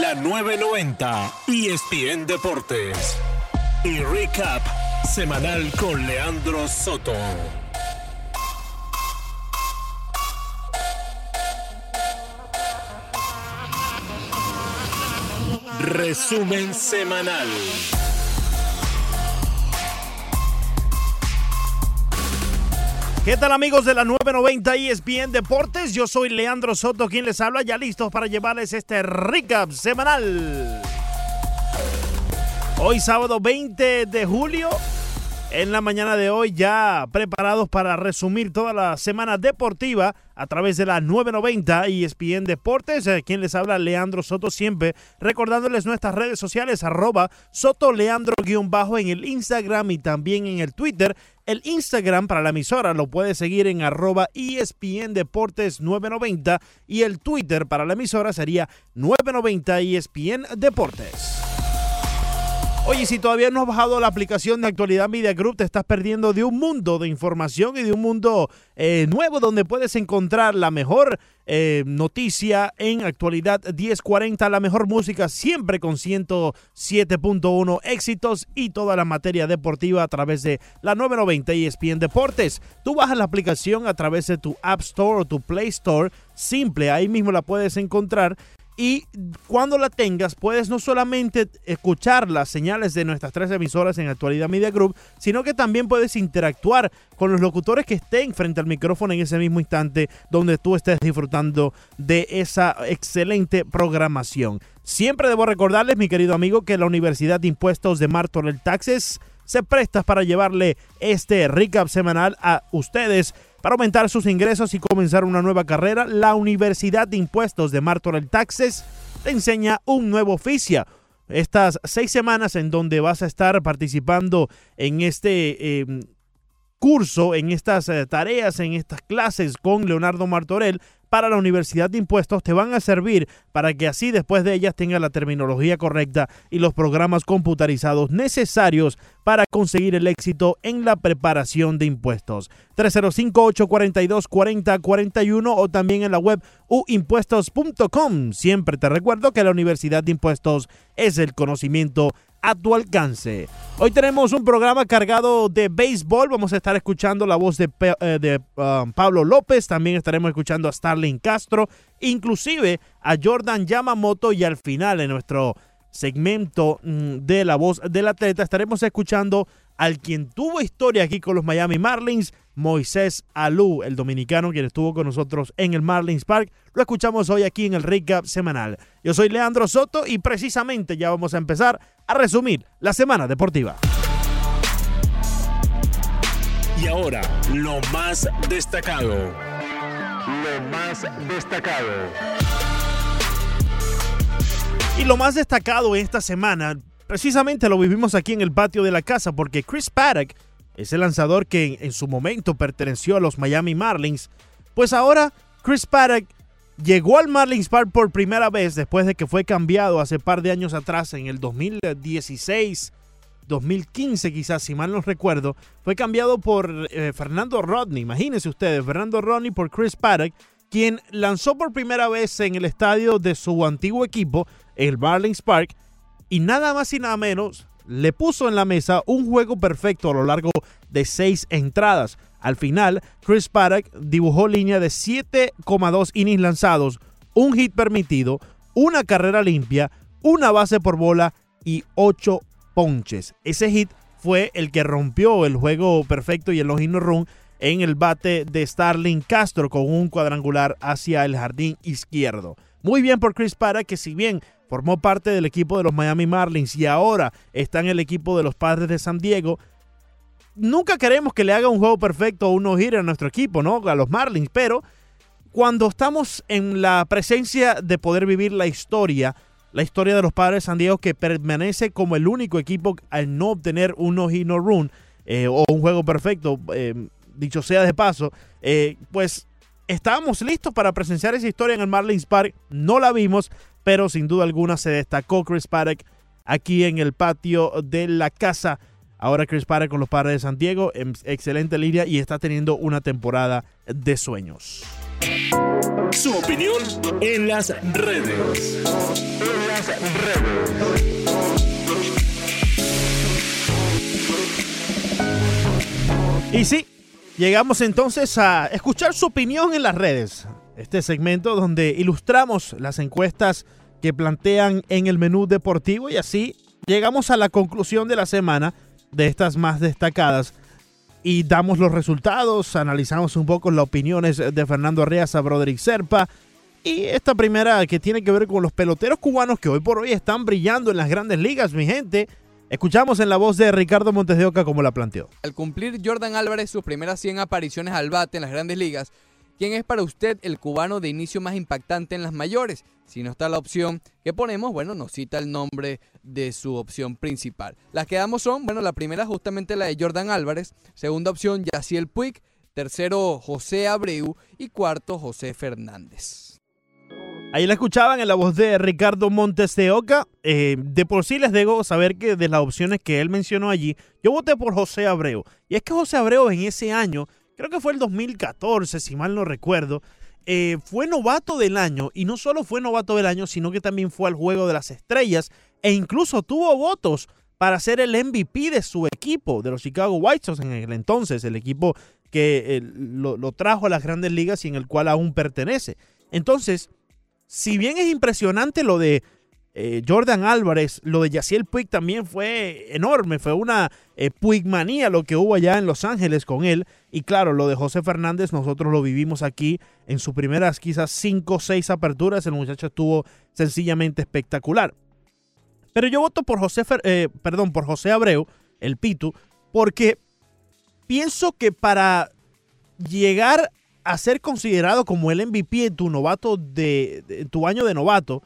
la 990 ESPN Deportes y recap semanal con Leandro Soto. Resumen semanal. ¿Qué tal amigos de la 990 ESPN Deportes? Yo soy Leandro Soto, quien les habla, ya listos para llevarles este recap semanal. Hoy sábado 20 de julio, en la mañana de hoy ya preparados para resumir toda la semana deportiva a través de la 990 y ESPN Deportes. Eh, quien les habla, Leandro Soto, siempre recordándoles nuestras redes sociales, arroba Soto Leandro-bajo en el Instagram y también en el Twitter. El Instagram para la emisora lo puede seguir en arroba ESPN Deportes 990 y el Twitter para la emisora sería 990 ESPN Deportes. Oye, si todavía no has bajado la aplicación de Actualidad Media Group, te estás perdiendo de un mundo de información y de un mundo eh, nuevo donde puedes encontrar la mejor eh, noticia en Actualidad 1040, la mejor música siempre con 107.1 éxitos y toda la materia deportiva a través de la 990 ESPN Deportes. Tú bajas la aplicación a través de tu App Store o tu Play Store, simple, ahí mismo la puedes encontrar y cuando la tengas, puedes no solamente escuchar las señales de nuestras tres emisoras en Actualidad Media Group, sino que también puedes interactuar con los locutores que estén frente al micrófono en ese mismo instante donde tú estés disfrutando de esa excelente programación. Siempre debo recordarles, mi querido amigo, que la Universidad de Impuestos de Martorell Taxes se presta para llevarle este recap semanal a ustedes para aumentar sus ingresos y comenzar una nueva carrera, la Universidad de Impuestos de Martorell Taxes te enseña un nuevo oficio. Estas seis semanas en donde vas a estar participando en este em, curso, en estas eh, tareas, en estas clases con Leonardo Martorell, para la Universidad de Impuestos te van a servir para que así después de ellas tenga la terminología correcta y los programas computarizados necesarios para conseguir el éxito en la preparación de impuestos. 305-842-4041 o también en la web uimpuestos.com. Siempre te recuerdo que la Universidad de Impuestos es el conocimiento a tu alcance. Hoy tenemos un programa cargado de béisbol. Vamos a estar escuchando la voz de, eh, um, Pablo López. También estaremos escuchando a Starling Castro, inclusive a Jordan Yamamoto. Y al final, en nuestro segmento mm, de la voz del atleta, estaremos escuchando al quien tuvo historia aquí con los Miami Marlins, Moisés Alú, el dominicano quien estuvo con nosotros en el Marlins Park. Lo escuchamos hoy aquí en el Recap semanal. Yo soy Leandro Soto y precisamente ya vamos a empezar a resumir la semana deportiva. Y ahora, lo más destacado. Lo más destacado. Y lo más destacado esta semana, precisamente lo vivimos aquí en el patio de la casa, porque Chris Paddock, ese lanzador que en, su momento perteneció a los Miami Marlins, pues ahora Chris Paddock llegó al Marlins Park por primera vez después de que fue cambiado hace par de años atrás, en el 2016, 2015 quizás, si mal no recuerdo, fue cambiado por eh, Fernando Rodney. Imagínense ustedes, Fernando Rodney por Chris Paddock, quien lanzó por primera vez en el estadio de su antiguo equipo, el Marlins Park, y nada más y nada menos le puso en la mesa un juego perfecto a lo largo de seis entradas. Al final, Chris Paddock dibujó línea de 7,2 innings lanzados, un hit permitido, una carrera limpia, una base por bola y 8 ponches. Ese hit fue el que rompió el juego perfecto y el longino run en el bate de Starling Castro con un cuadrangular hacia el jardín izquierdo. Muy bien por Chris Paddock que si bien formó parte del equipo de los Miami Marlins y ahora está en el equipo de los Padres de San Diego, nunca queremos que le haga un juego perfecto o uno gire a nuestro equipo, ¿no? A los Marlins, pero cuando estamos en la presencia de poder vivir la historia, la historia de los padres de San Diego que permanece como el único equipo al no obtener un no run eh, o un juego perfecto, eh, dicho sea de paso, eh, pues estábamos listos para presenciar esa historia en el Marlins Park. No la vimos, pero sin duda alguna se destacó Chris Paddock aquí en el patio de la casa Ahora Chris Padre con los Padres de San Diego, excelente línea y está teniendo una temporada de sueños. Su opinión en las redes. En las redes. Y sí, llegamos entonces a escuchar su opinión en las redes. Este segmento donde ilustramos las encuestas que plantean en el menú deportivo y así llegamos a la conclusión de la semana de estas más destacadas y damos los resultados, analizamos un poco las opiniones de Fernando Arreaza, Broderick Serpa y esta primera que tiene que ver con los peloteros cubanos que hoy por hoy están brillando en las grandes ligas, mi gente. Escuchamos en la voz de Ricardo Montes de Oca como la planteó. Al cumplir Jordan Álvarez sus primeras 100 apariciones al bate en las grandes ligas, ¿quién es para usted el cubano de inicio más impactante en las mayores? Si no está la opción que ponemos, bueno, nos cita el nombre de su opción principal. Las que damos son, bueno, la primera justamente la de Jordan Álvarez, segunda opción Yaciel Puig, tercero José Abreu y cuarto José Fernández. Ahí la escuchaban en la voz de Ricardo Montes de Oca. Eh, de por sí les debo saber que de las opciones que él mencionó allí, yo voté por José Abreu. Y es que José Abreu en ese año, creo que fue el 2014, si mal no recuerdo, eh, fue novato del año. Y no solo fue novato del año, sino que también fue al Juego de las Estrellas. E incluso tuvo votos para ser el MVP de su equipo, de los Chicago White Sox en el entonces, el equipo que eh, lo, lo trajo a las grandes ligas y en el cual aún pertenece. Entonces, si bien es impresionante lo de eh, Jordan Álvarez, lo de Yaciel Puig también fue enorme, fue una eh, Puigmanía lo que hubo allá en Los Ángeles con él. Y claro, lo de José Fernández, nosotros lo vivimos aquí en sus primeras quizás 5 o 6 aperturas, el muchacho estuvo sencillamente espectacular. Pero yo voto por José, eh, perdón, por José Abreu, el Pitu, porque pienso que para llegar a ser considerado como el MVP en tu novato de, tu año de novato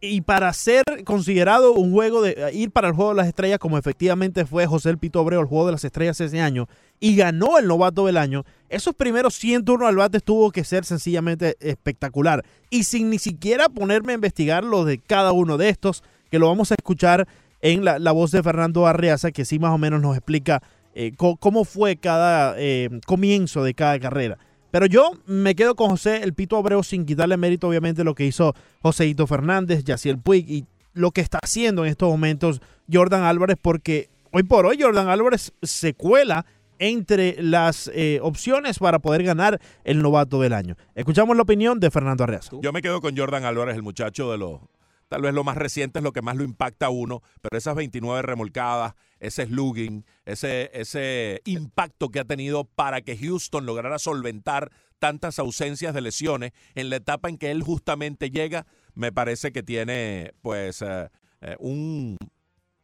y para ser considerado un juego de ir para el juego de las estrellas como efectivamente fue José El Pito Obreo el juego de las estrellas ese año y ganó el novato del año esos primeros 100 turnos al bate tuvo que ser sencillamente espectacular. Y sin ni siquiera ponerme a investigar lo de cada uno de estos que lo vamos a escuchar en la, voz de Fernando Arreaza que sí más o menos nos explica eh, cómo fue cada eh, comienzo de cada carrera pero yo me quedo con José el Pito Abreu sin quitarle mérito, obviamente, lo que hizo Joséito Fernández, Yaciel Puig y lo que está haciendo en estos momentos Jordan Álvarez, porque hoy por hoy Jordan Álvarez se cuela entre las eh, opciones para poder ganar el novato del año. Escuchamos la opinión de Fernando Arreaza. Yo me quedo con Jordan Álvarez, el muchacho de los Tal vez lo más reciente es lo que más lo impacta a uno, pero esas 29 remolcadas, ese slugging, ese, ese impacto que ha tenido para que Houston lograra solventar tantas ausencias de lesiones en la etapa en que él justamente llega, me parece que tiene pues eh, eh, un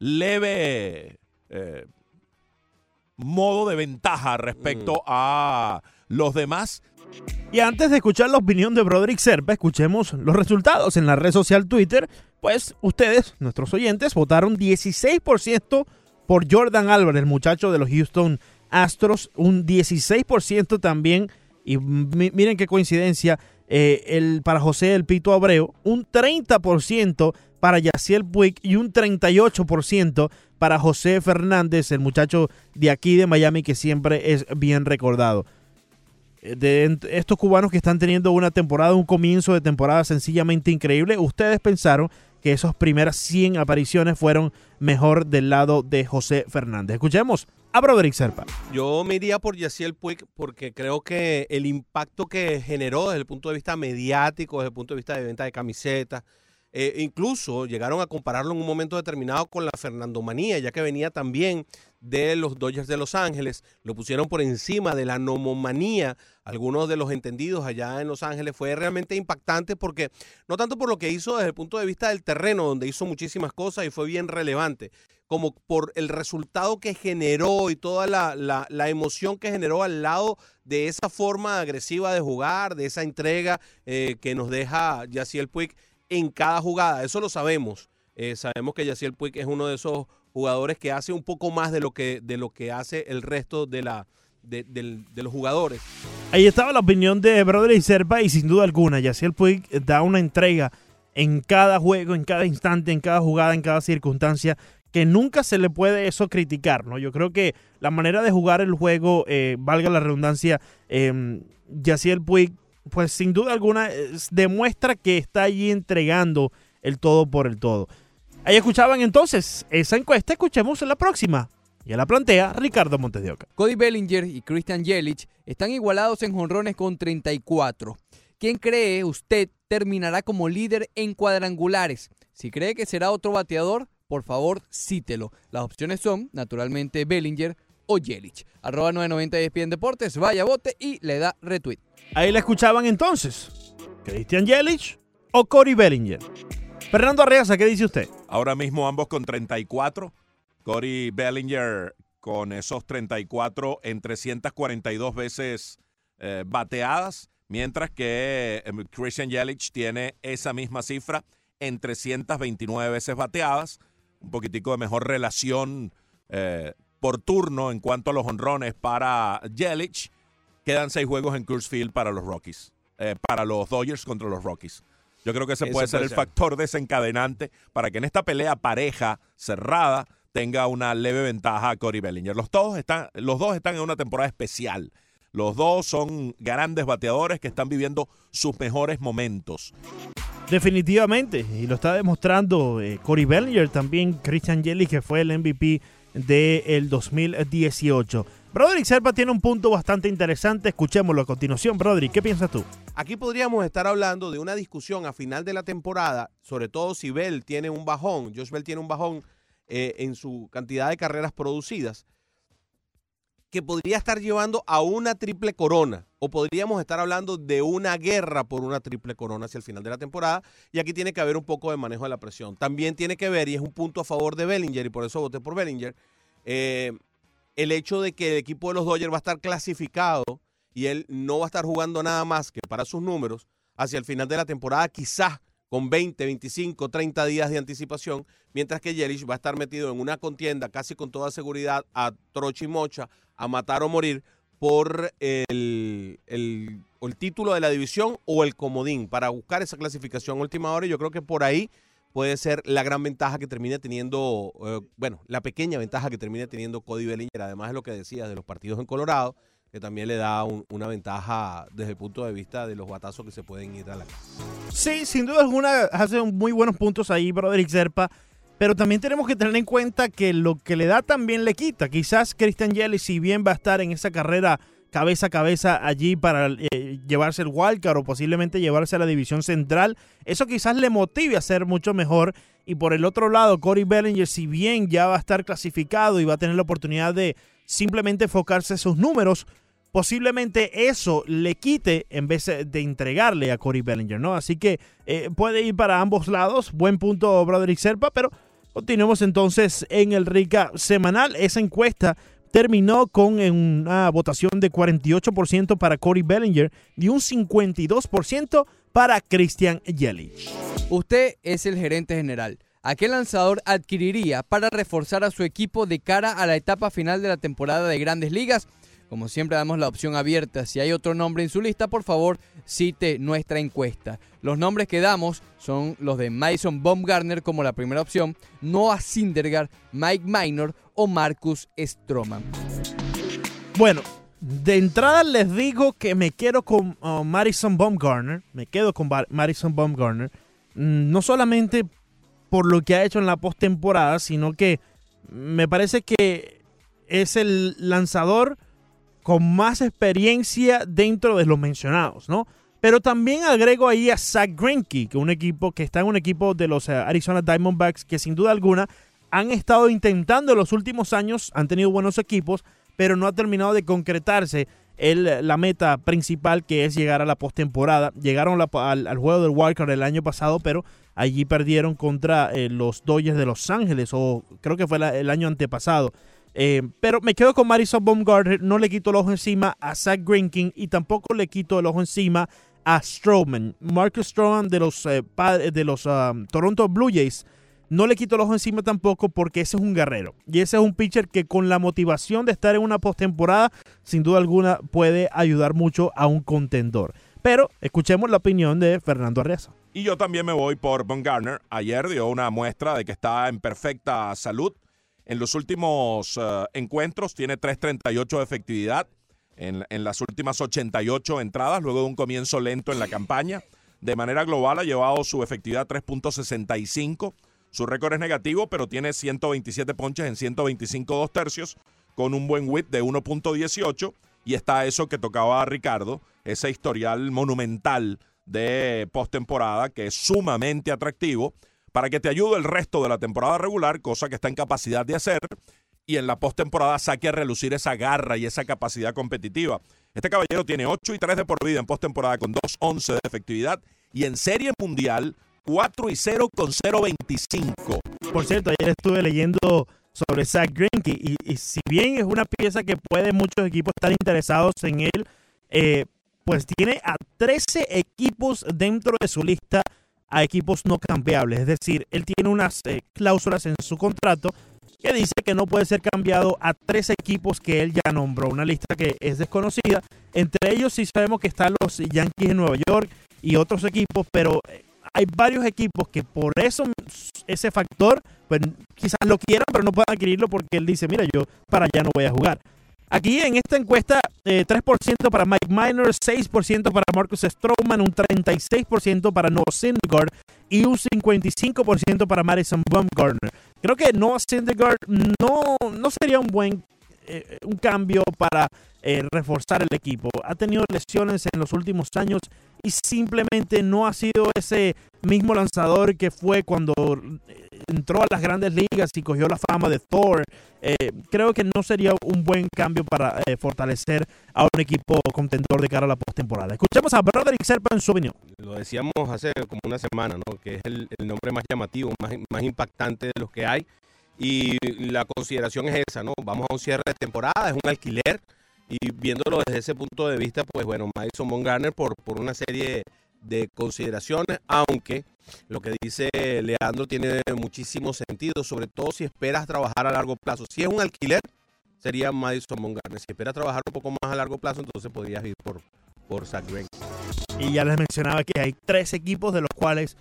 leve eh, modo de ventaja respecto mm. a los demás y antes de escuchar la opinión de Broderick Serpa, escuchemos los resultados en la red social Twitter. Pues ustedes, nuestros oyentes, votaron 16% por Jordan Álvarez, el muchacho de los Houston Astros, un 16% también, y miren qué coincidencia, eh, el, para José El Pito Abreu, un 30% para Yaciel Puig y un 38% para José Fernández, el muchacho de aquí de Miami que siempre es bien recordado de estos cubanos que están teniendo una temporada, un comienzo de temporada sencillamente increíble, ustedes pensaron que esas primeras 100 apariciones fueron mejor del lado de José Fernández. Escuchemos a Broderick Serpa. Yo me iría por Yaciel Puig porque creo que el impacto que generó desde el punto de vista mediático, desde el punto de vista de venta de camisetas, eh, incluso llegaron a compararlo en un momento determinado con la Fernando Manía, ya que venía también de los Dodgers de Los Ángeles. Lo pusieron por encima de la nomomanía. Algunos de los entendidos allá en Los Ángeles fue realmente impactante porque no tanto por lo que hizo desde el punto de vista del terreno, donde hizo muchísimas cosas y fue bien relevante, como por el resultado que generó y toda la, emoción que generó al lado de esa forma agresiva de jugar, de esa entrega eh, que nos deja Yaciel Puig en cada jugada. Eso lo sabemos. Eh, sabemos que Yaciel Puig es uno de esos jugadores que hace un poco más de lo que, de lo que hace el resto de, la, de, los jugadores. Ahí estaba la opinión de y Serpa y sin duda alguna, Yaciel Puig da una entrega en cada juego, en cada instante, en cada jugada, en cada circunstancia que nunca se le puede eso criticar, ¿no? Yo creo que la manera de jugar el juego, eh, valga la redundancia, eh, Yaciel Puig pues sin duda alguna es- demuestra que está allí entregando el todo por el todo. Ahí escuchaban entonces esa encuesta, escuchemos la próxima. Ya la plantea Ricardo Montes de Oca. Cody Bellinger y Christian Yelich están igualados en jonrones con 34. ¿Quién cree usted terminará como líder en cuadrangulares? Si cree que será otro bateador, por favor cítelo. Las opciones son, naturalmente, Bellinger o Yelich. Arroba 990 ESPN Deportes, vaya bote y le da retweet. Ahí la escuchaban entonces. Christian Yelich o Cory Bellinger. Fernando Arreaza, ¿qué dice usted? Ahora mismo ambos con 34. Cory Bellinger con esos 34 en 342 veces eh, bateadas, mientras que eh, Christian Yelich tiene esa misma cifra en 329 veces bateadas. Un poquitico de mejor relación eh, por turno en cuanto a los honrones para Yelich. Quedan seis juegos en Coors Field para los Rockies, eh, para los Dodgers contra los Rockies. Yo creo que ese Eso puede ser puede el ser. factor desencadenante para que en esta pelea pareja, cerrada, tenga una leve ventaja a Cory Bellinger. Los, todos están, los dos están en una temporada especial. Los dos son grandes bateadores que están viviendo sus mejores momentos. Definitivamente, y lo está demostrando eh, Cory Bellinger, también Christian Yelich, que fue el MVP del 2018. Broderick Serpa tiene un punto bastante interesante, escuchémoslo a continuación. Broderick, ¿qué piensas tú? Aquí podríamos estar hablando de una discusión a final de la temporada, sobre todo si Bell tiene un bajón, Josh Bell tiene un bajón eh, en su cantidad de carreras producidas, que podría estar llevando a una triple corona, o podríamos estar hablando de una guerra por una triple corona hacia el final de la temporada, y aquí tiene que haber un poco de manejo de la presión. También tiene que ver, y es un punto a favor de Bellinger, y por eso voté por Bellinger, eh, el hecho de que el equipo de los Dodgers va a estar clasificado y él no va a estar jugando nada más que para sus números hacia el final de la temporada, quizás con 20, 25, 30 días de anticipación, mientras que Yelich va a estar metido en una contienda casi con toda seguridad a troche y mocha, a matar o morir por el, el- el título de la división o el comodín para buscar esa clasificación última hora. Y yo creo que por ahí puede ser la gran ventaja que termine teniendo, eh, bueno, la pequeña ventaja que termine teniendo Cody Bellinger, además de lo que decías de los partidos en Colorado, que también le da un- una ventaja desde el punto de vista de los batazos que se pueden ir a la casa. Sí, sin duda alguna hace muy buenos puntos ahí, Broderick Serpa. Pero también tenemos que tener en cuenta que lo que le da también le quita. Quizás Christian Yelich, si bien va a estar en esa carrera cabeza a cabeza allí para eh, llevarse el wildcard o posiblemente llevarse a la división central, eso quizás le motive a ser mucho mejor. Y por el otro lado, Cory Bellinger, si bien ya va a estar clasificado y va a tener la oportunidad de simplemente enfocarse en sus números, posiblemente eso le quite en vez de entregarle a Cory Bellinger, ¿no? Así que eh, puede ir para ambos lados. Buen punto, Broderick Serpa, pero continuemos entonces en el Rica semanal. Esa encuesta terminó con una votación de 48% para Cory Bellinger y un 52% para Christian Yelich. Usted es el gerente general. ¿A qué lanzador adquiriría para reforzar a su equipo de cara a la etapa final de la temporada de Grandes Ligas? Como siempre damos la opción abierta. Si hay otro nombre en su lista, por favor, cite nuestra encuesta. Los nombres que damos son los de Mason Baumgartner como la primera opción, Noah Syndergaard, Mike Minor o Marcus Stroman. Bueno, de entrada les digo que me quedo con uh, Madison Baumgartner. Me quedo con Madison Baumgartner. Mm, No solamente por lo que ha hecho en la postemporada, sino que me parece que es el lanzador con más experiencia dentro de los mencionados, ¿no? Pero también agrego ahí a Zach Greinke, que un equipo que está en un equipo de los eh, Arizona Diamondbacks que sin duda alguna han estado intentando en los últimos años, han tenido buenos equipos, pero no ha terminado de concretarse el- la meta principal que es llegar a la postemporada. Llegaron al, juego del Wildcard el año pasado, pero allí perdieron contra eh, los Dodgers de Los Ángeles, o creo que fue el año antepasado. Eh, pero me quedo con Madison Baumgartner, no le quito el ojo encima a Zach Greinke y tampoco le quito el ojo encima a Stroman. Marcus Stroman de los, eh, de los um, Toronto Blue Jays no le quito el ojo encima tampoco porque ese es un guerrero. Y ese es un pitcher que con la motivación de estar en una postemporada, sin duda alguna puede ayudar mucho a un contendor. Pero escuchemos la opinión de Fernando Arreaza. Y yo también me voy por Garner. Ayer dio una muestra de que está en perfecta salud. En los últimos eh, encuentros tiene 3.38 de efectividad. en, en las últimas 88 entradas, luego de un comienzo lento en la campaña. De manera global ha llevado su efectividad a 3.65. Su récord es negativo, pero tiene 127 ponches en 125 dos tercios, con un buen whip de 1.18. Y está eso que tocaba a Ricardo, ese historial monumental de postemporada que es sumamente atractivo para que te ayude el resto de la temporada regular, cosa que está en capacidad de hacer, y en la postemporada saque a relucir esa garra y esa capacidad competitiva. Este caballero tiene 8 y 3 de por vida en postemporada con 2.11 de efectividad y en serie mundial 4 y 0 con 0.25. Por cierto, ayer estuve leyendo sobre Zach Greinke y, si bien es una pieza que puede muchos equipos estar interesados en él, eh, pues tiene a 13 equipos dentro de su lista a equipos no cambiables. Es decir, él tiene unas eh, cláusulas en su contrato que dice que no puede ser cambiado a tres equipos que él ya nombró. Una lista que es desconocida. Entre ellos sí sabemos que están los Yankees de Nueva York y otros equipos, pero eh, hay varios equipos que por eso, ese factor, pues quizás lo quieran, pero no puedan adquirirlo porque él dice, mira, yo para allá no voy a jugar. Aquí en esta encuesta, eh, 3% para Mike Minor, 6% para Marcus Stroman, un 36% para Noah Syndergaard y un 55% para Madison Bumgarner. Creo que Noah Syndergaard no, no sería un buen eh, un cambio para eh, reforzar el equipo. Ha tenido lesiones en los últimos años y simplemente no ha sido ese mismo lanzador que fue cuando eh, entró a las grandes ligas y cogió la fama de Thor. Eh, creo que no sería un buen cambio para eh, fortalecer a un equipo contendor de cara a la postemporada. Escuchemos a Broderick Serpa en su opinión. Lo decíamos hace como una semana, ¿no? Que es el, el nombre más llamativo, más, más impactante de los que hay. Y la consideración es esa, ¿no? Vamos a un cierre de temporada, es un alquiler. Y viéndolo desde ese punto de vista, pues bueno, Madison Bumgarner por, por una serie de consideraciones, aunque lo que dice Leandro tiene muchísimo sentido, sobre todo si esperas trabajar a largo plazo. Si es un alquiler, sería Madison Bumgarner. Si esperas trabajar un poco más a largo plazo, entonces podrías ir por, por Zach Greinke. Y ya les mencionaba que hay tres equipos de los cuales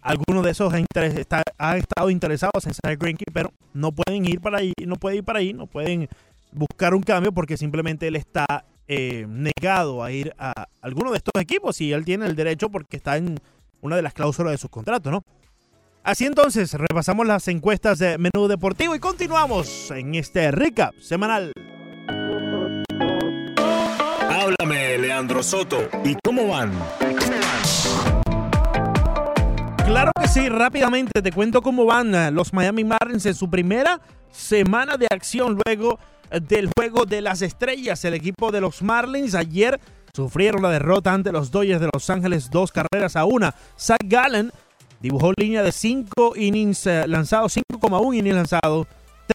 algunos de esos está- ha estado interesados en Zach Greinke, pero no pueden ir para ahí, no puede ir para ahí, no pueden buscar un cambio porque simplemente él está eh, negado a ir a alguno de estos equipos y él tiene el derecho porque está en una de las cláusulas de sus contratos, ¿no? Así entonces, repasamos las encuestas de Menú Deportivo y continuamos en este recap semanal. Háblame, Leandro Soto. ¿Y cómo van? Claro que sí, rápidamente te cuento cómo van eh, los Miami Marlins en su primera semana de acción luego eh, del juego de las estrellas. El equipo de los Marlins ayer sufrieron la derrota ante los Dodgers de Los Ángeles, dos carreras a una. Zach Gallen dibujó línea de 5 innings eh, lanzados, 5,1 innings lanzados,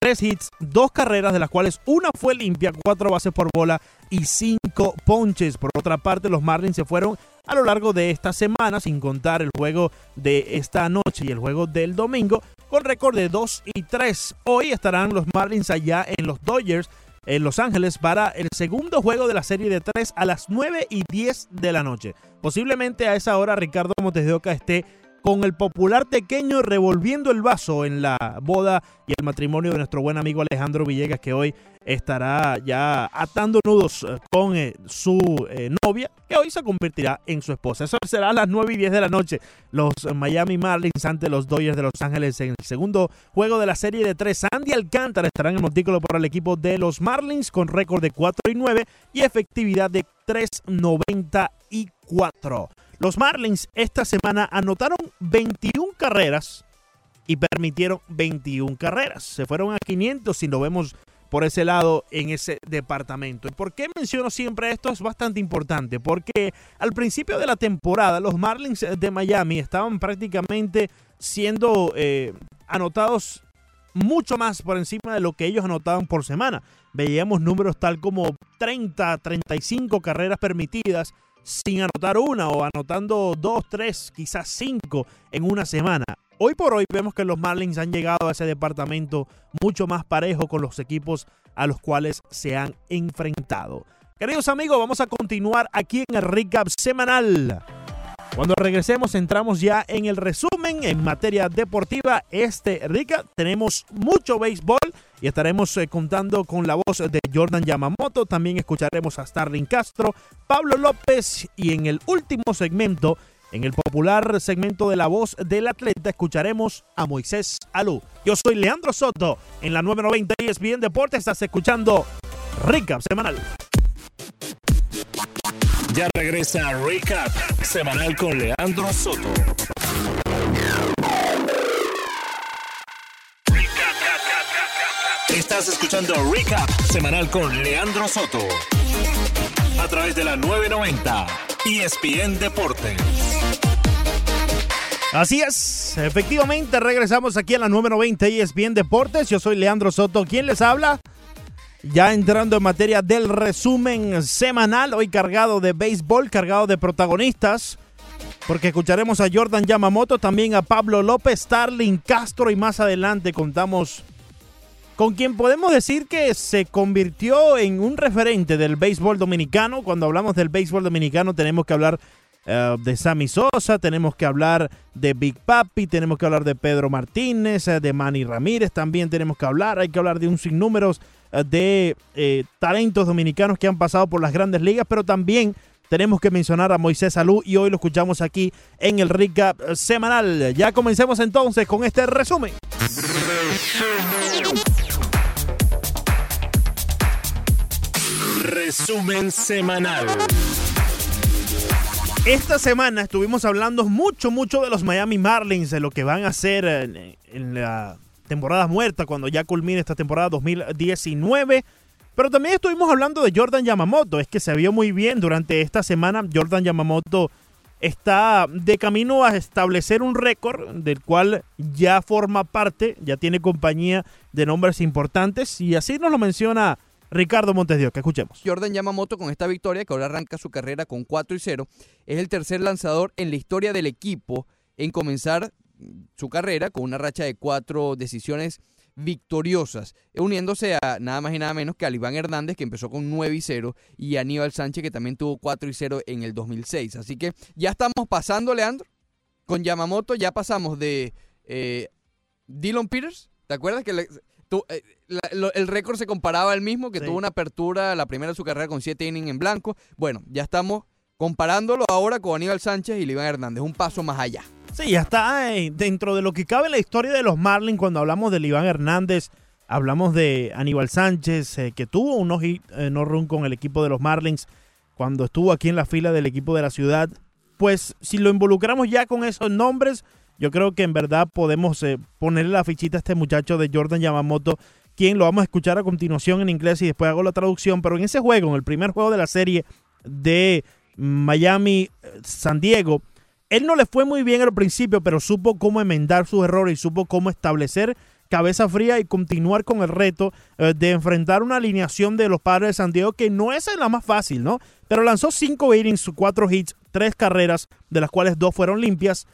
3 hits, dos carreras, de las cuales una fue limpia, cuatro bases por bola y cinco ponches. Por otra parte, los Marlins se fueron a lo largo de esta semana, sin contar el juego de esta noche y el juego del domingo, con récord de 2 y 3. Hoy estarán los Marlins allá en los Dodgers, en Los Ángeles, para el segundo juego de la serie de 3 a las 9 y 10 de la noche. Posiblemente a esa hora Ricardo Montes de Oca esté con el popular tequeño revolviendo el vaso en la boda y el matrimonio de nuestro buen amigo Alejandro Villegas, que hoy estará ya atando nudos eh, con eh, su eh, novia, que hoy se convertirá en su esposa. Eso será a las 9 y 10 de la noche. Los Miami Marlins ante los Dodgers de Los Ángeles en el segundo juego de la serie de 3. Andy Alcántara estará en el montículo por el equipo de los Marlins con récord de 4 y 9 y efectividad de 3.94. Los Marlins esta semana anotaron 21 carreras y permitieron 21 carreras. Se fueron a 500 si lo vemos por ese lado en ese departamento. ¿Y por qué menciono siempre esto? Es bastante importante porque al principio de la temporada los Marlins de Miami estaban prácticamente siendo eh, anotados mucho más por encima de lo que ellos anotaban por semana. Veíamos números tal como 30, 35 carreras permitidas sin anotar una o anotando dos, tres, quizás cinco en una semana. Hoy por hoy vemos que los Marlins han llegado a ese departamento mucho más parejo con los equipos a los cuales se han enfrentado. Queridos amigos, vamos a continuar aquí en el recap semanal. Cuando regresemos entramos ya en el resumen en materia deportiva. Este recap tenemos mucho béisbol y estaremos eh, contando con la voz de Jordan Yamamoto. También escucharemos a Starling Castro, Pablo López y en el último segmento, en el popular segmento de la voz del atleta, escucharemos a Moisés Alú. Yo soy Leandro Soto en la 990 ESPN Deportes. Estás escuchando Recap Semanal. Ya regresa Recap semanal con Leandro Soto. Estás escuchando Recap semanal con Leandro Soto. A través de la 990 ESPN Deportes. Así es, efectivamente regresamos aquí a la 990 ESPN Deportes. Yo soy Leandro Soto. ¿Quién les habla? Ya entrando en materia del resumen semanal, hoy cargado de béisbol, cargado de protagonistas, porque escucharemos a Jordan Yamamoto, también a Pablo López, Starling Castro y más adelante contamos con quien podemos decir que se convirtió en un referente del béisbol dominicano. Cuando hablamos del béisbol dominicano tenemos que hablar eh, de Sammy Sosa, tenemos que hablar de Big Papi, tenemos que hablar de Pedro Martínez, eh, de Manny Ramírez, también tenemos que hablar, hay que hablar de un sinnúmero eh, de talentos dominicanos que han pasado por las grandes ligas, pero también tenemos que mencionar a Moisés Salú y hoy lo escuchamos aquí en el recap semanal. Ya comencemos entonces con este resumen. Resumen semanal. Esta semana estuvimos hablando mucho, mucho de los Miami Marlins, de lo que van a hacer en, en la temporada muerta cuando ya culmine esta temporada 2019. Pero también estuvimos hablando de Jordan Yamamoto. Es que se vio muy bien durante esta semana. Jordan Yamamoto está de camino a establecer un récord del cual ya forma parte, ya tiene compañía de nombres importantes. Y así nos lo menciona Ricardo Montes de Oca. Escuchemos. Jordan Yamamoto con esta victoria, que ahora arranca su carrera con 4 y 0, es el tercer lanzador en la historia del equipo en comenzar su carrera con una racha de cuatro decisiones victoriosas, uniéndose a nada más y nada menos que a Iván Hernández, que empezó con 9 y 0, y a Aníbal Sánchez, que también tuvo 4 y 0 en el 2006. Así que ya estamos pasando, Leandro, con Yamamoto, ya pasamos de eh, Dylan Peters, ¿te acuerdas que le, tu, eh, la, lo, el récord se comparaba al mismo, que Sí. tuvo una apertura, la primera de su carrera con 7 innings en blanco? Bueno, ya estamos comparándolo ahora con Aníbal Sánchez y Iván Hernández, un paso más allá. Sí, ya está eh, dentro de lo que cabe en la historia de los Marlins cuando hablamos de Iván Hernández, hablamos de Aníbal Sánchez, eh, que tuvo un no-hit, eh, no-run con el equipo de los Marlins cuando estuvo aquí en la fila del equipo de la ciudad. Pues si lo involucramos ya con esos nombres, yo creo que en verdad podemos eh, ponerle la fichita a este muchacho de Jordan Yamamoto, quien lo vamos a escuchar a continuación en inglés y después hago la traducción. Pero en ese juego, en el primer juego de la serie de Miami, eh, Diego, él no le fue muy bien al principio, pero supo cómo enmendar sus errores y supo cómo establecer cabeza fría y continuar con el reto eh, de enfrentar una alineación de los padres de San Diego que no es la más fácil, ¿no? Pero lanzó cinco innings, cuatro hits, tres carreras, de las cuales dos fueron limpias,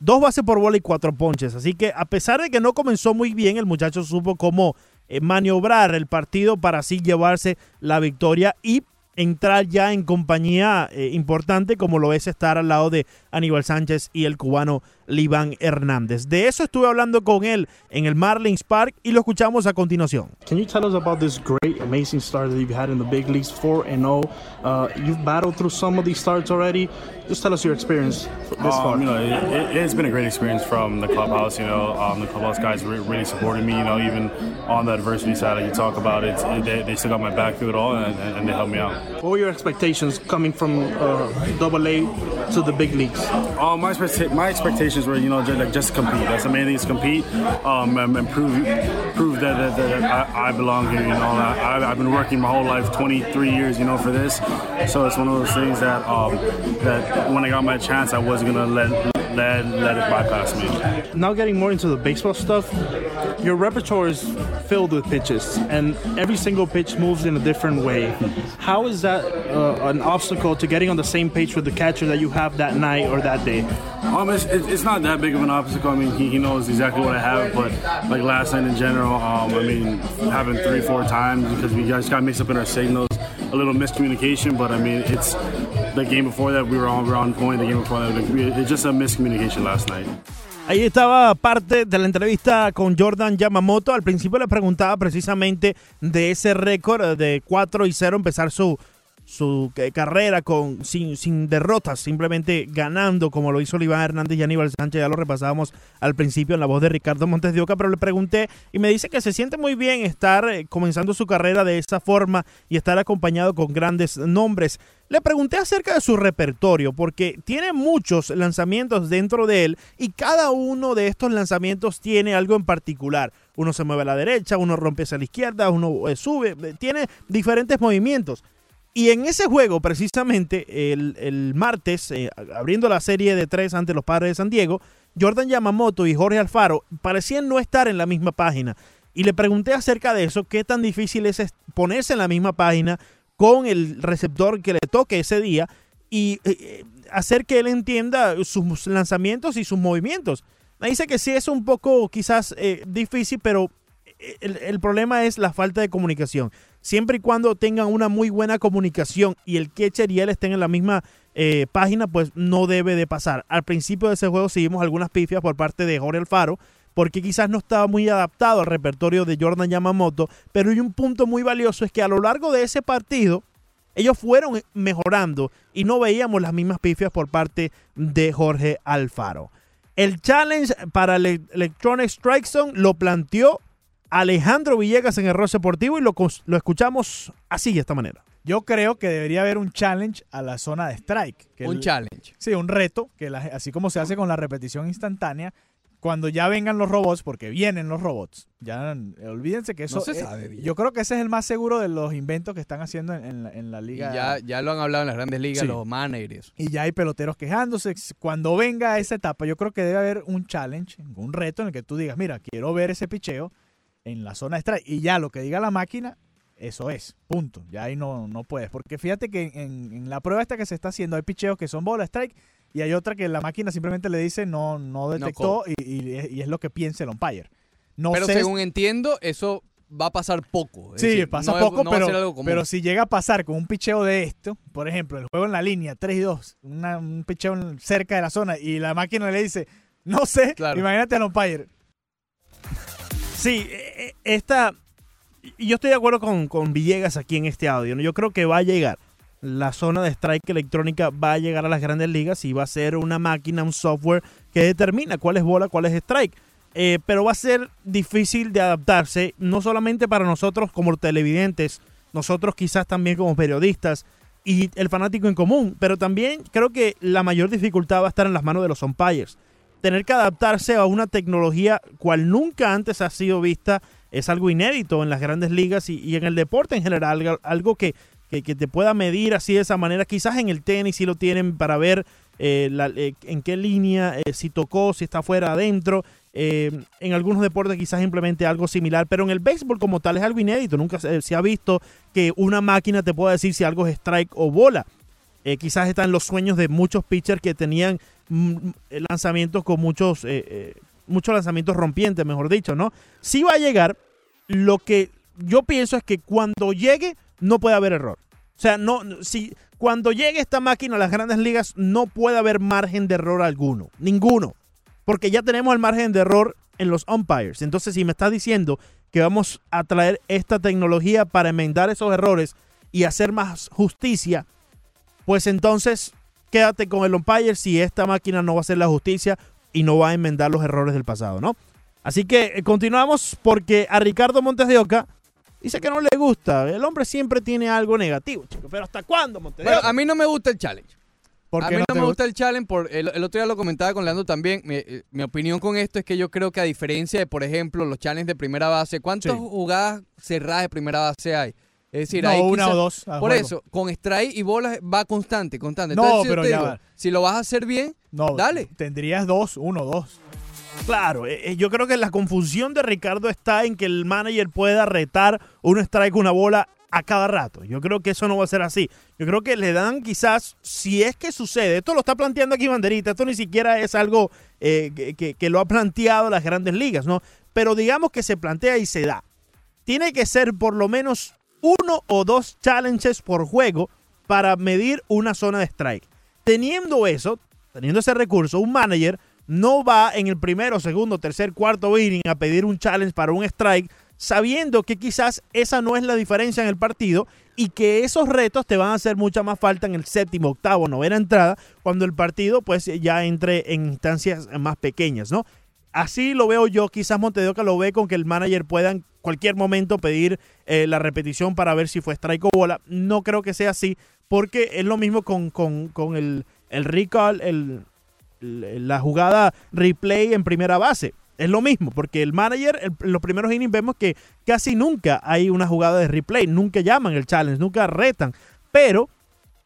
dos bases por bola y cuatro ponches. Así que a pesar de que no comenzó muy bien, el muchacho supo cómo maniobrar el partido para así llevarse la victoria y entrar ya en compañía eh, importante como lo es estar al lado de Aníbal Sánchez y el cubano Liván Hernández. De eso estuve hablando con él en el Marlins Park y lo escuchamos a continuación. Can you tell us about this great, amazing start that you've had in the big leagues, 4 and 0? Uh, you've battled through some of these starts already. Just tell us your experience this far. Um, you know, it, it, it's been a great experience from the clubhouse. You know, um, the clubhouse guys re- really supported me. You know, even on the adversity side that you talk about, it, they, they still got my back through it all, and, and, and they helped me out. What were your expectations coming from uh, Double A to the big leagues? Um, my, my expectations were, you know, just, like, just compete. That's the main thing is compete um, and, and prove prove that, that, that I, I belong here. You know, I, I've been working my whole life, 23 years, you know, for this. So it's one of those things that um, that when I got my chance, I wasn't gonna let let let it bypass me. Now getting more into the baseball stuff, your repertoire is filled with pitches, and every single pitch moves in a different way. How is that uh, an obstacle to getting on the same page with the catcher that you have that night or that day? Um, it's, it's not that big of an obstacle. I mean, he, he knows exactly what I have, but like last night in general, um, I mean, having three, four times because we guys got mixed up in our signals, a little miscommunication. But I mean, it's the game before that we were on, we were on point. The game before that, it's just a Ahí estaba parte de la entrevista con Jordan Yamamoto. Al principio le preguntaba precisamente de ese récord de 4 y 0, empezar su, su eh, carrera con, sin, sin derrotas, simplemente ganando como lo hizo Iván Hernández y Aníbal Sánchez. Ya lo repasábamos al principio en la voz de Ricardo Montes de Oca, pero le pregunté y me dice que se siente muy bien estar eh, comenzando su carrera de esa forma y estar acompañado con grandes nombres. Le pregunté acerca de su repertorio, porque tiene muchos lanzamientos dentro de él y cada uno de estos lanzamientos tiene algo en particular. Uno se mueve a la derecha, uno rompe hacia la izquierda, uno eh, sube, tiene diferentes movimientos. Y en ese juego, precisamente, el, el martes, eh, abriendo la serie de tres ante los padres de San Diego, Jordan Yamamoto y Jorge Alfaro parecían no estar en la misma página. Y le pregunté acerca de eso, qué tan difícil es ponerse en la misma página con el receptor que le toque ese día y eh, hacer que él entienda sus lanzamientos y sus movimientos. Me dice que sí es un poco quizás eh, difícil, pero eh, el, el problema es la falta de comunicación. Siempre y cuando tengan una muy buena comunicación y el catcher y él estén en la misma eh, página, pues no debe de pasar. Al principio de ese juego seguimos algunas pifias por parte de Jorge Alfaro, porque quizás no estaba muy adaptado al repertorio de Jordan Yamamoto, pero hay un punto muy valioso es que a lo largo de ese partido ellos fueron mejorando y no veíamos las mismas pifias por parte de Jorge Alfaro. El challenge para el Electronic Strike Zone lo planteó Alejandro Villegas en el Rol Deportivo y lo, lo escuchamos así de esta manera. Yo creo que debería haber un challenge a la zona de strike. que Un el- challenge. Sí, un reto, que la- así como se hace con la repetición instantánea, cuando ya vengan los robots, porque vienen los robots, ya olvídense que eso... No se sabe bien. yo creo que ese es el más seguro de los inventos que están haciendo en, en la, en la Y liga. ya, ya lo han hablado en las grandes ligas, Sí. los managers. y ya hay peloteros quejándose. Cuando venga esa etapa, yo creo que debe haber un challenge, un reto en el que tú digas, mira, quiero ver ese picheo en la zona de strike. Y ya lo que diga la máquina, eso es, punto. Ya ahí no, no puedes. Porque fíjate que en, en la prueba esta que se está haciendo hay picheos que son bola strike y hay otra que la máquina simplemente le dice no, no detectó y, y- y es lo que piensa el umpire. No Pero sé según entiendo, eso va a pasar poco. Es Sí, decir, pasa no es- poco, no pero, pero si llega a pasar con un picheo de esto, por ejemplo, el juego en la línea 3 y 2, una- un picheo cerca de la zona y la máquina le dice, no sé, Claro. imagínate al umpire. Sí, eh, eh, esta. Yo estoy de acuerdo con, con Villegas aquí en este audio. ¿no? Yo creo que va a llegar. La zona de strike electrónica va a llegar a las grandes ligas y va a ser una máquina, un software que determina cuál es bola, cuál es strike. Eh, pero va a ser difícil de adaptarse, no solamente para nosotros como televidentes, nosotros quizás también como periodistas y el fanático en común, pero también creo que la mayor dificultad va a estar en las manos de los umpires tener que adaptarse a una tecnología cual nunca antes ha sido vista es algo inédito en las grandes ligas y, en el deporte en general, algo, que, que- te pueda medir así de esa manera. Quizás en el tenis sí lo tienen para ver eh, eh, en qué línea, eh, si tocó, si está fuera, adentro. En algunos deportes quizás implemente algo similar, pero en el béisbol como tal es algo inédito. Nunca se, ha visto que una máquina te pueda decir si algo es strike o bola. Quizás están los sueños de muchos pitchers que tenían lanzamientos con muchos, eh, eh, muchos lanzamientos rompientes, mejor dicho, ¿no? Sí va a llegar. Lo que yo pienso es que cuando llegue no puede haber error. O sea, no, no- si cuando llegue esta máquina a las grandes ligas no puede haber margen de error alguno, ninguno, porque ya tenemos el margen de error en los umpires. Entonces, si me estás diciendo que vamos a traer esta tecnología para enmendar esos errores y hacer más justicia, pues entonces quédate con el umpire si esta máquina no va a hacer la justicia y no va a enmendar los errores del pasado, ¿no? Así que eh, continuamos porque a Ricardo Montes de Oca dice que no le gusta. El hombre siempre tiene algo negativo, chico. Pero ¿hasta cuándo, Montes de Bueno, Oca? a mí no me gusta el challenge. ¿Por A mí no, me gusta el challenge. Por, el, el otro día lo comentaba con Leandro también. Mi, eh, mi opinión con esto es que yo creo que a diferencia de, por ejemplo, los challenges de primera base, ¿cuántas Sí. jugadas cerradas de primera base hay? Es decir, No, hay una o dos. Por juego. eso, con strike y bolas va constante, constante. No, pero ya digo, va. si lo vas a hacer bien, No, dale. Tendrías dos, uno, dos. Claro, eh, eh, yo creo que la confusión de Ricardo está en que el manager pueda retar un strike, una bola a cada rato. Yo creo que eso no va a ser así. Yo creo que le dan quizás, si es que sucede, esto lo está planteando aquí Banderita, esto ni siquiera es algo eh, que, que- que lo ha planteado las grandes ligas, ¿no? Pero digamos que se plantea y se da. Tiene que ser por lo menos uno o dos challenges por juego para medir una zona de strike. Teniendo eso, teniendo ese recurso, un manager no va en el primero, segundo, tercer, cuarto inning a pedir un challenge para un strike, sabiendo que quizás esa no es la diferencia en el partido y que esos retos te van a hacer mucha más falta en el séptimo, octavo, novena entrada, cuando el partido pues ya entre en instancias más pequeñas, ¿no? Así lo veo yo, quizás Montedoca lo ve con que el manager pueda en cualquier momento pedir eh, la repetición para ver si fue strike o bola. No creo que sea así, porque es lo mismo con, con, con el, el recall, el, la jugada replay en primera base. Es lo mismo, porque el manager, en los primeros innings vemos que casi nunca hay una jugada de replay, nunca llaman el challenge, nunca retan. Pero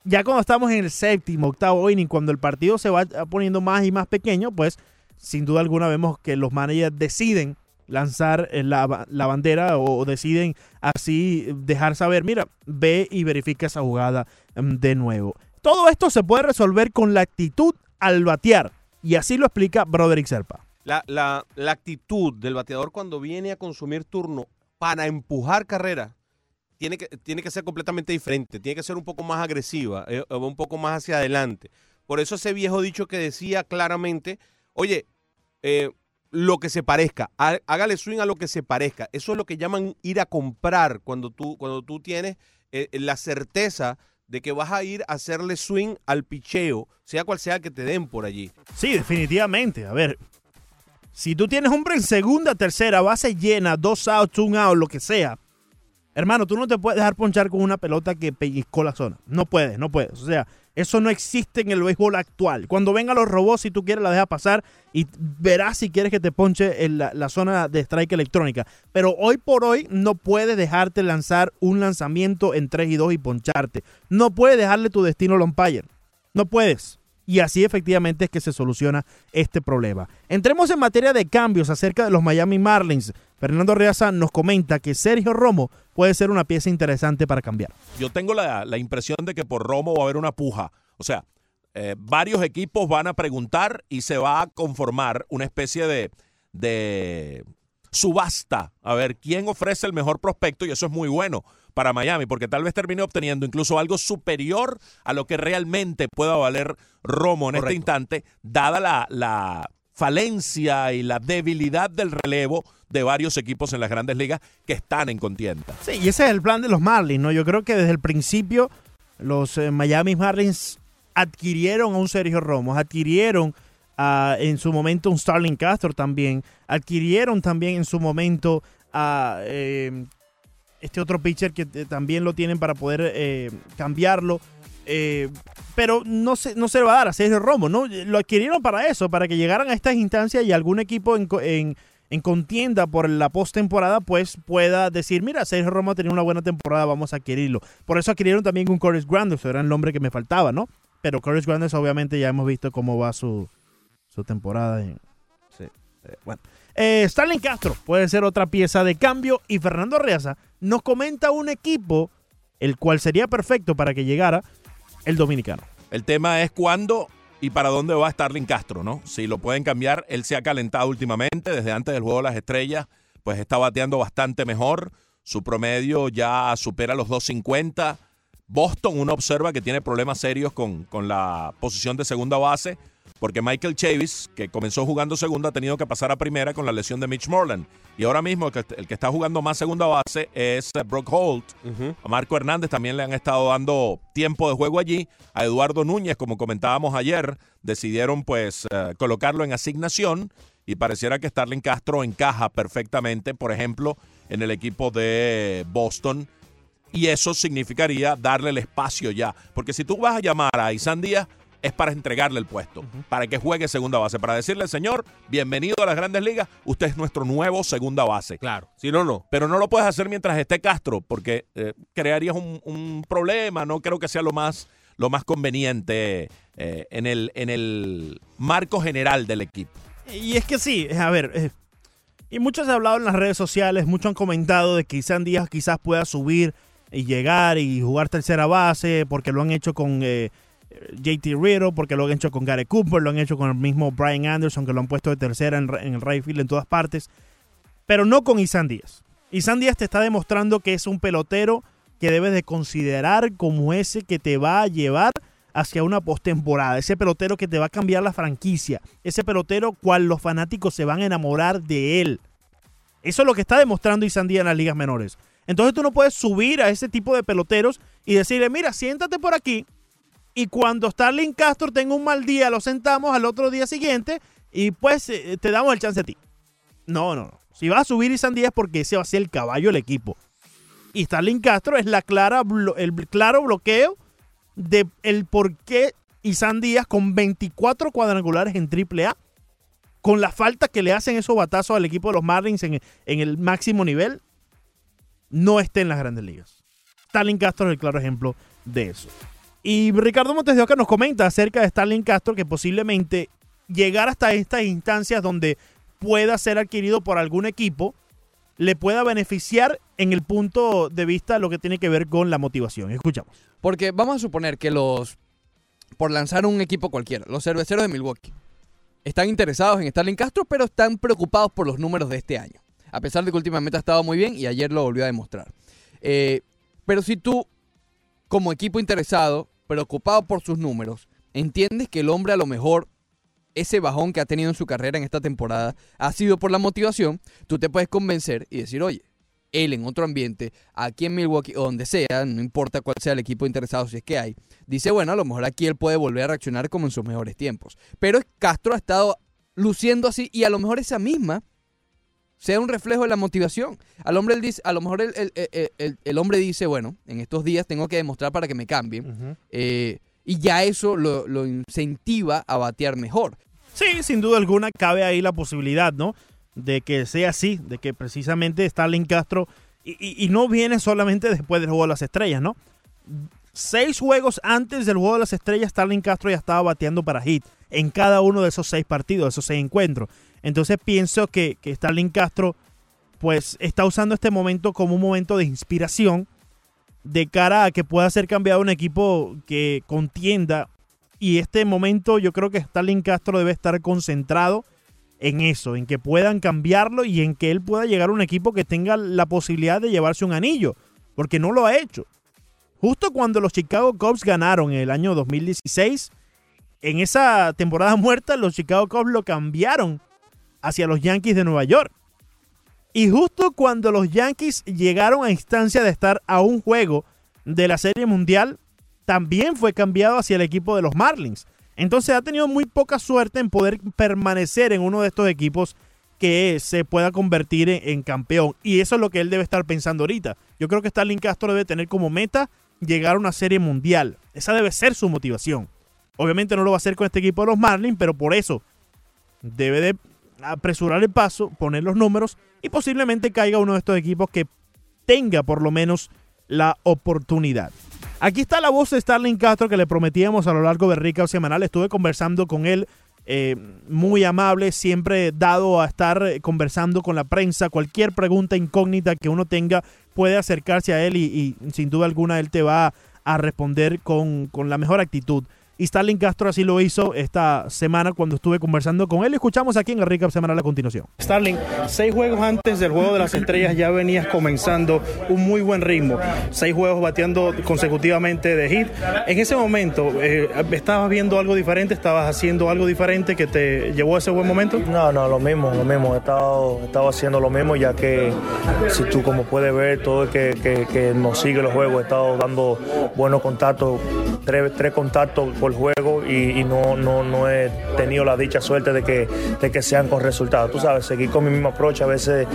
ya cuando estamos en el séptimo, octavo inning, cuando el partido se va poniendo más y más pequeño, pues sin duda alguna vemos que los managers deciden lanzar eh, la, la bandera o deciden así dejar saber, mira, ve y verifica esa jugada mm, de nuevo. Todo esto se puede resolver con la actitud al batear. Y así lo explica Broderick Serpa. La, la- la actitud del bateador cuando viene a consumir turno para empujar carrera tiene que, tiene que ser completamente diferente, tiene que ser un poco más agresiva, eh, un poco más hacia adelante. Por eso ese viejo dicho que decía claramente, oye, eh, lo que se parezca, há- hágale swing a lo que se parezca. Eso es lo que llaman ir a comprar cuando tú, cuando tú tienes eh, la certeza de que vas a ir a hacerle swing al picheo, sea cual sea que te den por allí. Sí, definitivamente. A ver, si tú tienes hombre en segunda, tercera, base llena, dos outs, un out, lo que sea, hermano, tú no te puedes dejar ponchar con una pelota que pellizcó la zona. No puedes, no puedes. O sea, eso no existe en el béisbol actual. Cuando vengan los robots, si tú quieres, la dejas pasar y verás si quieres que te ponche en la, la zona de strike electrónica. Pero hoy por hoy no puedes dejarte lanzar un lanzamiento en 3 y 2 y poncharte. No puedes dejarle tu destino al umpire. No puedes. Y así efectivamente es que se soluciona este problema. Entremos en materia de cambios acerca de los Miami Marlins. Fernando Reaza nos comenta que Sergio Romo puede ser una pieza interesante para cambiar. Yo tengo la, impresión de que por Romo va a haber una puja. O sea, eh, varios equipos van a preguntar y se va a conformar una especie de, de subasta a ver quién ofrece el mejor prospecto y eso es muy bueno para Miami porque tal vez termine obteniendo incluso algo superior a lo que realmente pueda valer Romo en este instante, dada la, la falencia y la debilidad del relevo de varios equipos en las grandes ligas que están en contienda. Sí, y ese es el plan de los Marlins, ¿no? Yo creo que desde el principio los eh, Miami Marlins adquirieron a un Sergio Romo, adquirieron a, en su momento un Starling Castro también, adquirieron también en su momento a eh, este otro pitcher que eh, también lo tienen para poder eh, cambiarlo. eh, pero no se, no se va a dar a Sergio Romo, ¿no? Lo adquirieron para eso, para que llegaran a estas instancias y algún equipo en, en, en contienda por la postemporada, pues pueda decir, mira, Sergio Romo ha tenido una buena temporada, vamos a adquirirlo. Por eso adquirieron también un Curtis Grandes, era el nombre que me faltaba, ¿no? Pero Curtis Grandes obviamente ya hemos visto cómo va su, su temporada. sí, bueno. Starling Castro puede ser otra pieza de cambio y Fernando Reaza nos comenta un equipo el cual sería perfecto para que llegara el dominicano. El tema es cuándo y para dónde va Starling Castro, ¿no? Si lo pueden cambiar, él se ha calentado últimamente, desde antes del juego de las estrellas, pues está bateando bastante mejor. Su promedio ya supera los 250. Boston, uno observa que tiene problemas serios con, con la posición de segunda base, porque Michael Chavis, que comenzó jugando segunda, ha tenido que pasar a primera con la lesión de Mitch Moreland. Y ahora mismo el que, está jugando más segunda base es eh, Brock Holt. A Marco Hernández también le han estado dando tiempo de juego allí. A Eduardo Núñez, como comentábamos ayer, decidieron pues eh, colocarlo en asignación y pareciera que Starling Castro encaja perfectamente, por ejemplo, en el equipo de Boston. Y eso significaría darle el espacio ya. Porque si tú vas a llamar a Isan Díaz, es para entregarle el puesto, para que juegue segunda base, para decirle, señor, bienvenido a las grandes ligas, usted es nuestro nuevo segunda base. Claro. Si no, no. Pero no lo puedes hacer mientras esté Castro, porque eh, crearías un, un problema. No creo que sea lo más, lo más conveniente eh, en, el, en el marco general del equipo. Y es que sí, a ver, eh, y muchos han hablado en las redes sociales, muchos han comentado de que Isan Díaz quizás pueda subir y llegar y jugar tercera base, porque lo han hecho con eh, JT Riddle, porque lo han hecho con Gary Cooper, lo han hecho con el mismo Brian Anderson, que lo han puesto de tercera en, el right field en todas partes, pero no con Isan Díaz. Isan Díaz te está demostrando que es un pelotero que debes de considerar como ese que te va a llevar hacia una postemporada, ese pelotero que te va a cambiar la franquicia, ese pelotero cual los fanáticos se van a enamorar de él. Eso es lo que está demostrando Isandía en las ligas menores. Entonces tú no puedes subir a ese tipo de peloteros y decirle, mira, siéntate por aquí y cuando Starling Castro tenga un mal día lo sentamos al otro día siguiente y pues eh, te damos el chance a ti. No, no, no. Si vas a subir Isandía es porque ese va a ser el caballo del equipo. Y Starling Castro es la clara el claro bloqueo de el por qué Isan Díaz con 24 cuadrangulares en AAA, con la falta que le hacen esos batazos al equipo de los Marlins en, en el máximo nivel, no esté en las grandes ligas. Starling Castro es el claro ejemplo de eso. Y Ricardo Montes de Oca nos comenta acerca de Starling Castro que posiblemente llegar hasta estas instancias donde pueda ser adquirido por algún equipo le pueda beneficiar en el punto de vista lo que tiene que ver con la motivación. Escuchamos. Porque vamos a suponer que los, por lanzar un equipo cualquiera, los cerveceros de Milwaukee, están interesados en Starling Castro, pero están preocupados por los números de este año. A pesar de que últimamente ha estado muy bien y ayer lo volvió a demostrar. Eh, pero si tú, como equipo interesado, preocupado por sus números, entiendes que el hombre a lo mejor ese bajón que ha tenido en su carrera en esta temporada ha sido por la motivación, tú te puedes convencer y decir, oye, él en otro ambiente, aquí en Milwaukee o donde sea, no importa cuál sea el equipo interesado, si es que hay, dice, bueno, a lo mejor aquí él puede volver a reaccionar como en sus mejores tiempos. Pero Castro ha estado luciendo así y a lo mejor esa misma sea un reflejo de la motivación. Al hombre él dice, a lo mejor el, el- el- el- el hombre dice, bueno, en estos días tengo que demostrar para que me cambien. eh, y ya eso lo, lo incentiva a batear mejor. Sí, sin duda alguna cabe ahí la posibilidad, ¿no? De que sea así, de que precisamente Starling Castro, y, y- y no viene solamente después del Juego de las Estrellas, ¿no? Seis juegos antes del Juego de las Estrellas, Starling Castro ya estaba bateando para hit en cada uno de esos seis partidos, esos seis encuentros. Entonces pienso que, que Starling Castro, pues, está usando este momento como un momento de inspiración de cara a que pueda ser cambiado un equipo que contienda y este momento yo creo que Stalin Castro debe estar concentrado en eso, en que puedan cambiarlo y en que él pueda llegar a un equipo que tenga la posibilidad de llevarse un anillo, porque no lo ha hecho. Justo cuando los Chicago Cubs ganaron en el año 2016, en esa temporada muerta los Chicago Cubs lo cambiaron hacia los Yankees de Nueva York. Y justo cuando los Yankees llegaron a instancia de estar a un juego de la Serie Mundial, también fue cambiado hacia el equipo de los Marlins. Entonces ha tenido muy poca suerte en poder permanecer en uno de estos equipos que se pueda convertir en, campeón. Y eso es lo que él debe estar pensando ahorita. Yo creo que Starling Castro debe tener como meta llegar a una serie mundial. Esa debe ser su motivación. Obviamente no lo va a hacer con este equipo de los Marlins, pero por eso debe de apresurar el paso, poner los números y posiblemente caiga uno de estos equipos que tenga por lo menos la oportunidad. Aquí está la voz de Starling Castro que le prometíamos a lo largo de Recap Semanal. Estuve conversando con él, eh, muy amable, siempre dado a estar eh, conversando con la prensa. Cualquier pregunta incógnita que uno tenga puede acercarse a él y, y sin duda alguna él te va a responder con, con la mejor actitud. Y Starling Castro así lo hizo esta semana cuando estuve conversando con él. Escuchamos aquí en el Recap Semanal a continuación. Starling, seis juegos antes del Juego de las Estrellas ya venías comenzando un muy buen ritmo. Seis juegos bateando consecutivamente de hit. En ese momento, eh, ¿estabas viendo algo diferente? ¿Estabas haciendo algo diferente que te llevó a ese buen momento? No, no, lo mismo, lo mismo. He estado, he estado haciendo lo mismo, ya que si tú, como puedes ver, todo el que, que- que nos sigue los juegos, he estado dando buenos contactos, tres, tres contactos por juego y, y no, no, no he tenido la dicha suerte de que, de que sean con resultados. Tú sabes, seguir con mi mismo approach a veces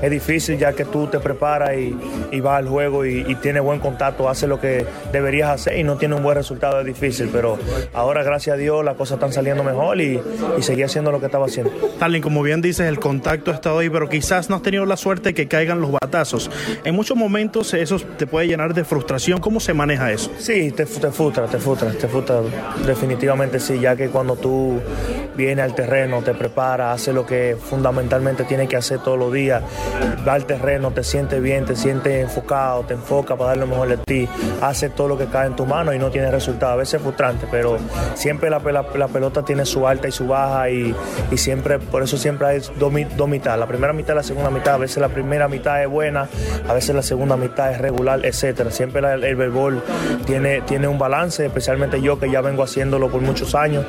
es difícil, ya que tú te preparas y, y vas al juego y, y tienes buen contacto, haces lo que deberías hacer y no tienes un buen resultado, es difícil. Pero ahora, gracias a Dios, las cosas están saliendo mejor y, y seguí haciendo lo que estaba haciendo. Starling, como bien dices, el contacto ha estado ahí, pero quizás no has tenido la suerte de que caigan los batazos. En muchos momentos eso te puede llenar de frustración. ¿Cómo se maneja eso? Sí, te, te frustra, te frustra, te frustra. Definitivamente sí, ya que cuando tú vienes al terreno, te preparas, haces lo que fundamentalmente tienes que hacer todos los días, va al terreno, te sientes bien, te sientes enfocado, te enfocas para dar lo mejor de ti, haces todo lo que cae en tu mano y no tienes resultado. A veces es frustrante, pero siempre la, pelota tiene su alta y su baja y, siempre, por eso siempre hay dos, mi- dos mitades, la primera mitad y la segunda mitad. A veces la primera mitad es buena, a veces la segunda mitad es regular, etcétera. Siempre el béisbol tiene, tiene un balance, especialmente yo que ya vengo vengo haciéndolo por muchos años.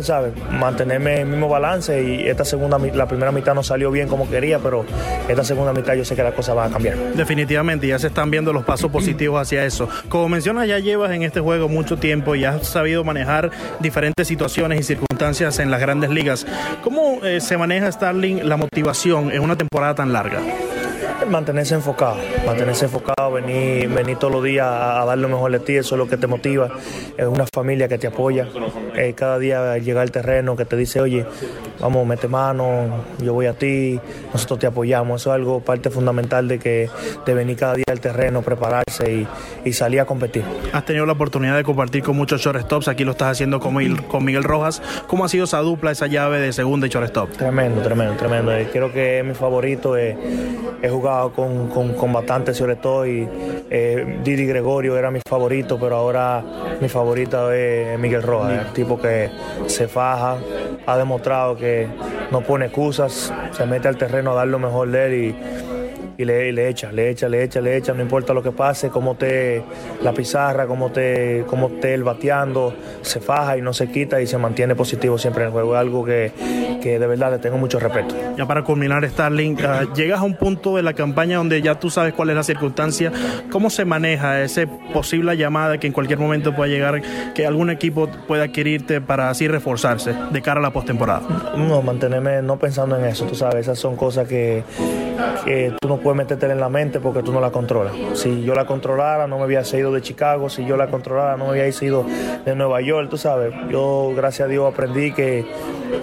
¿Sabes? Mantenerme en el mismo balance y esta segunda, la primera mitad no salió bien como quería, pero esta segunda mitad yo sé que las cosas van a cambiar. Definitivamente, ya se están viendo los pasos positivos hacia eso. Como mencionas, ya llevas en este juego mucho tiempo y has sabido manejar diferentes situaciones y circunstancias en las grandes ligas. ¿Cómo eh, se maneja, Starling, la motivación en una temporada tan larga? Mantenerse enfocado, mantenerse enfocado, venir, venir todos los días a, dar lo mejor de ti, eso es lo que te motiva. Es una familia que te apoya. Eh, cada día llega al terreno que te dice, oye, vamos, mete mano, yo voy a ti, nosotros te apoyamos. Eso es algo parte fundamental de que de venir cada día al terreno, prepararse y, y salir a competir. Has tenido la oportunidad de compartir con muchos shortstops, aquí lo estás haciendo con Miguel, con Miguel Rojas. ¿Cómo ha sido esa dupla, esa llave de segunda y shortstop? Tremendo, tremendo, tremendo. Eh, Creo que es mi favorito. eh, he con, con, con bastantes, sobre todo, y eh, Didi Gregorio era mi favorito, pero ahora mi favorito es Miguel Rojas, el tipo que se faja, ha demostrado que no pone excusas, se mete al terreno a dar lo mejor de él y y le, y le echa, le echa, le echa, le echa, no importa lo que pase, cómo te la pizarra, cómo te, cómo te el bateando, se faja y no se quita y se mantiene positivo siempre en el juego. Es algo que, que de verdad le tengo mucho respeto. Ya para culminar, Starling, ah, llegas a un punto de la campaña donde ya tú sabes cuál es la circunstancia. ¿Cómo se maneja esa posible llamada que en cualquier momento pueda llegar, que algún equipo pueda adquirirte para así reforzarse de cara a la postemporada? No, mantenerme no pensando en eso, tú sabes, esas son cosas que, que tú no puedes meterte en la mente porque tú no la controlas. Si yo la controlara, no me hubiese ido de Chicago, si yo la controlara, no me hubiese ido de Nueva York, tú sabes. Yo, gracias a Dios, aprendí que,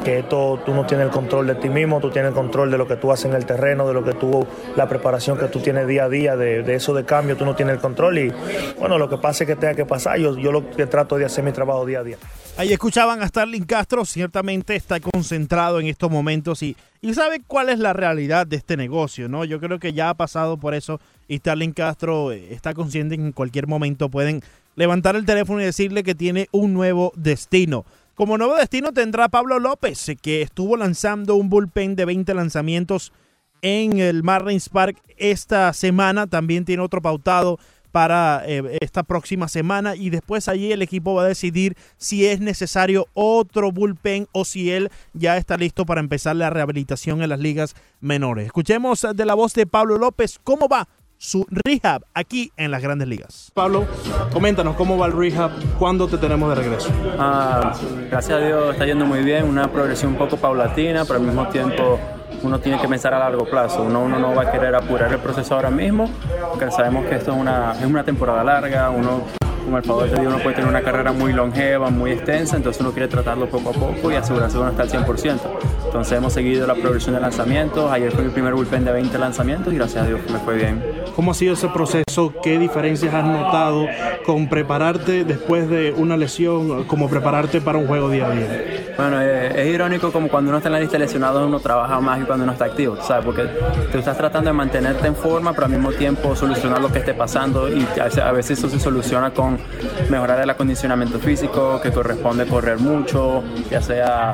que esto tú no tienes el control de ti mismo, tú tienes el control de lo que tú haces en el terreno, de lo que tú, la preparación que tú tienes día a día, de, de eso de cambio, tú no tienes el control y bueno, lo que pase que tenga que pasar, yo, yo lo que trato de hacer mi trabajo día a día. Ahí escuchaban a Starling Castro, ciertamente está concentrado en estos momentos y, y sabe cuál es la realidad de este negocio, ¿no? Yo creo que ya ha pasado por eso y Starling Castro eh, está consciente que en cualquier momento pueden levantar el teléfono y decirle que tiene un nuevo destino. Como nuevo destino tendrá Pablo López, eh, que estuvo lanzando un bullpen de 20 lanzamientos en el Marlins Park esta semana. También tiene otro pautado para eh, esta próxima semana y después allí el equipo va a decidir si es necesario otro bullpen o si él ya está listo para empezar la rehabilitación en las ligas menores. Escuchemos de la voz de Pablo López cómo va su rehab aquí en las grandes ligas. Pablo, coméntanos cómo va el rehab, cuándo te tenemos de regreso. Ah, gracias a Dios está yendo muy bien, una progresión un poco paulatina, pero al mismo tiempo uno tiene que pensar a largo plazo. Uno, uno no va a querer apurar el proceso ahora mismo, porque sabemos que esto es una, es una temporada larga, uno con el favor de Dios uno puede tener una carrera muy longeva, muy extensa, entonces uno quiere tratarlo poco a poco y asegurarse que uno está al 100%. Entonces hemos seguido la progresión de lanzamientos, ayer fue mi primer bullpen de 20 lanzamientos y gracias a Dios me fue bien. ¿Cómo ha sido ese proceso? ¿Qué diferencias has notado con prepararte después de una lesión, como prepararte para un juego día a día? Bueno, es, es irónico como cuando uno está en la lista de lesionados uno trabaja más que cuando uno está activo, ¿sabes? Porque tú estás tratando de mantenerte en forma, pero al mismo tiempo solucionar lo que esté pasando y a veces eso se soluciona con mejorar el acondicionamiento físico, que corresponde correr mucho, ya sea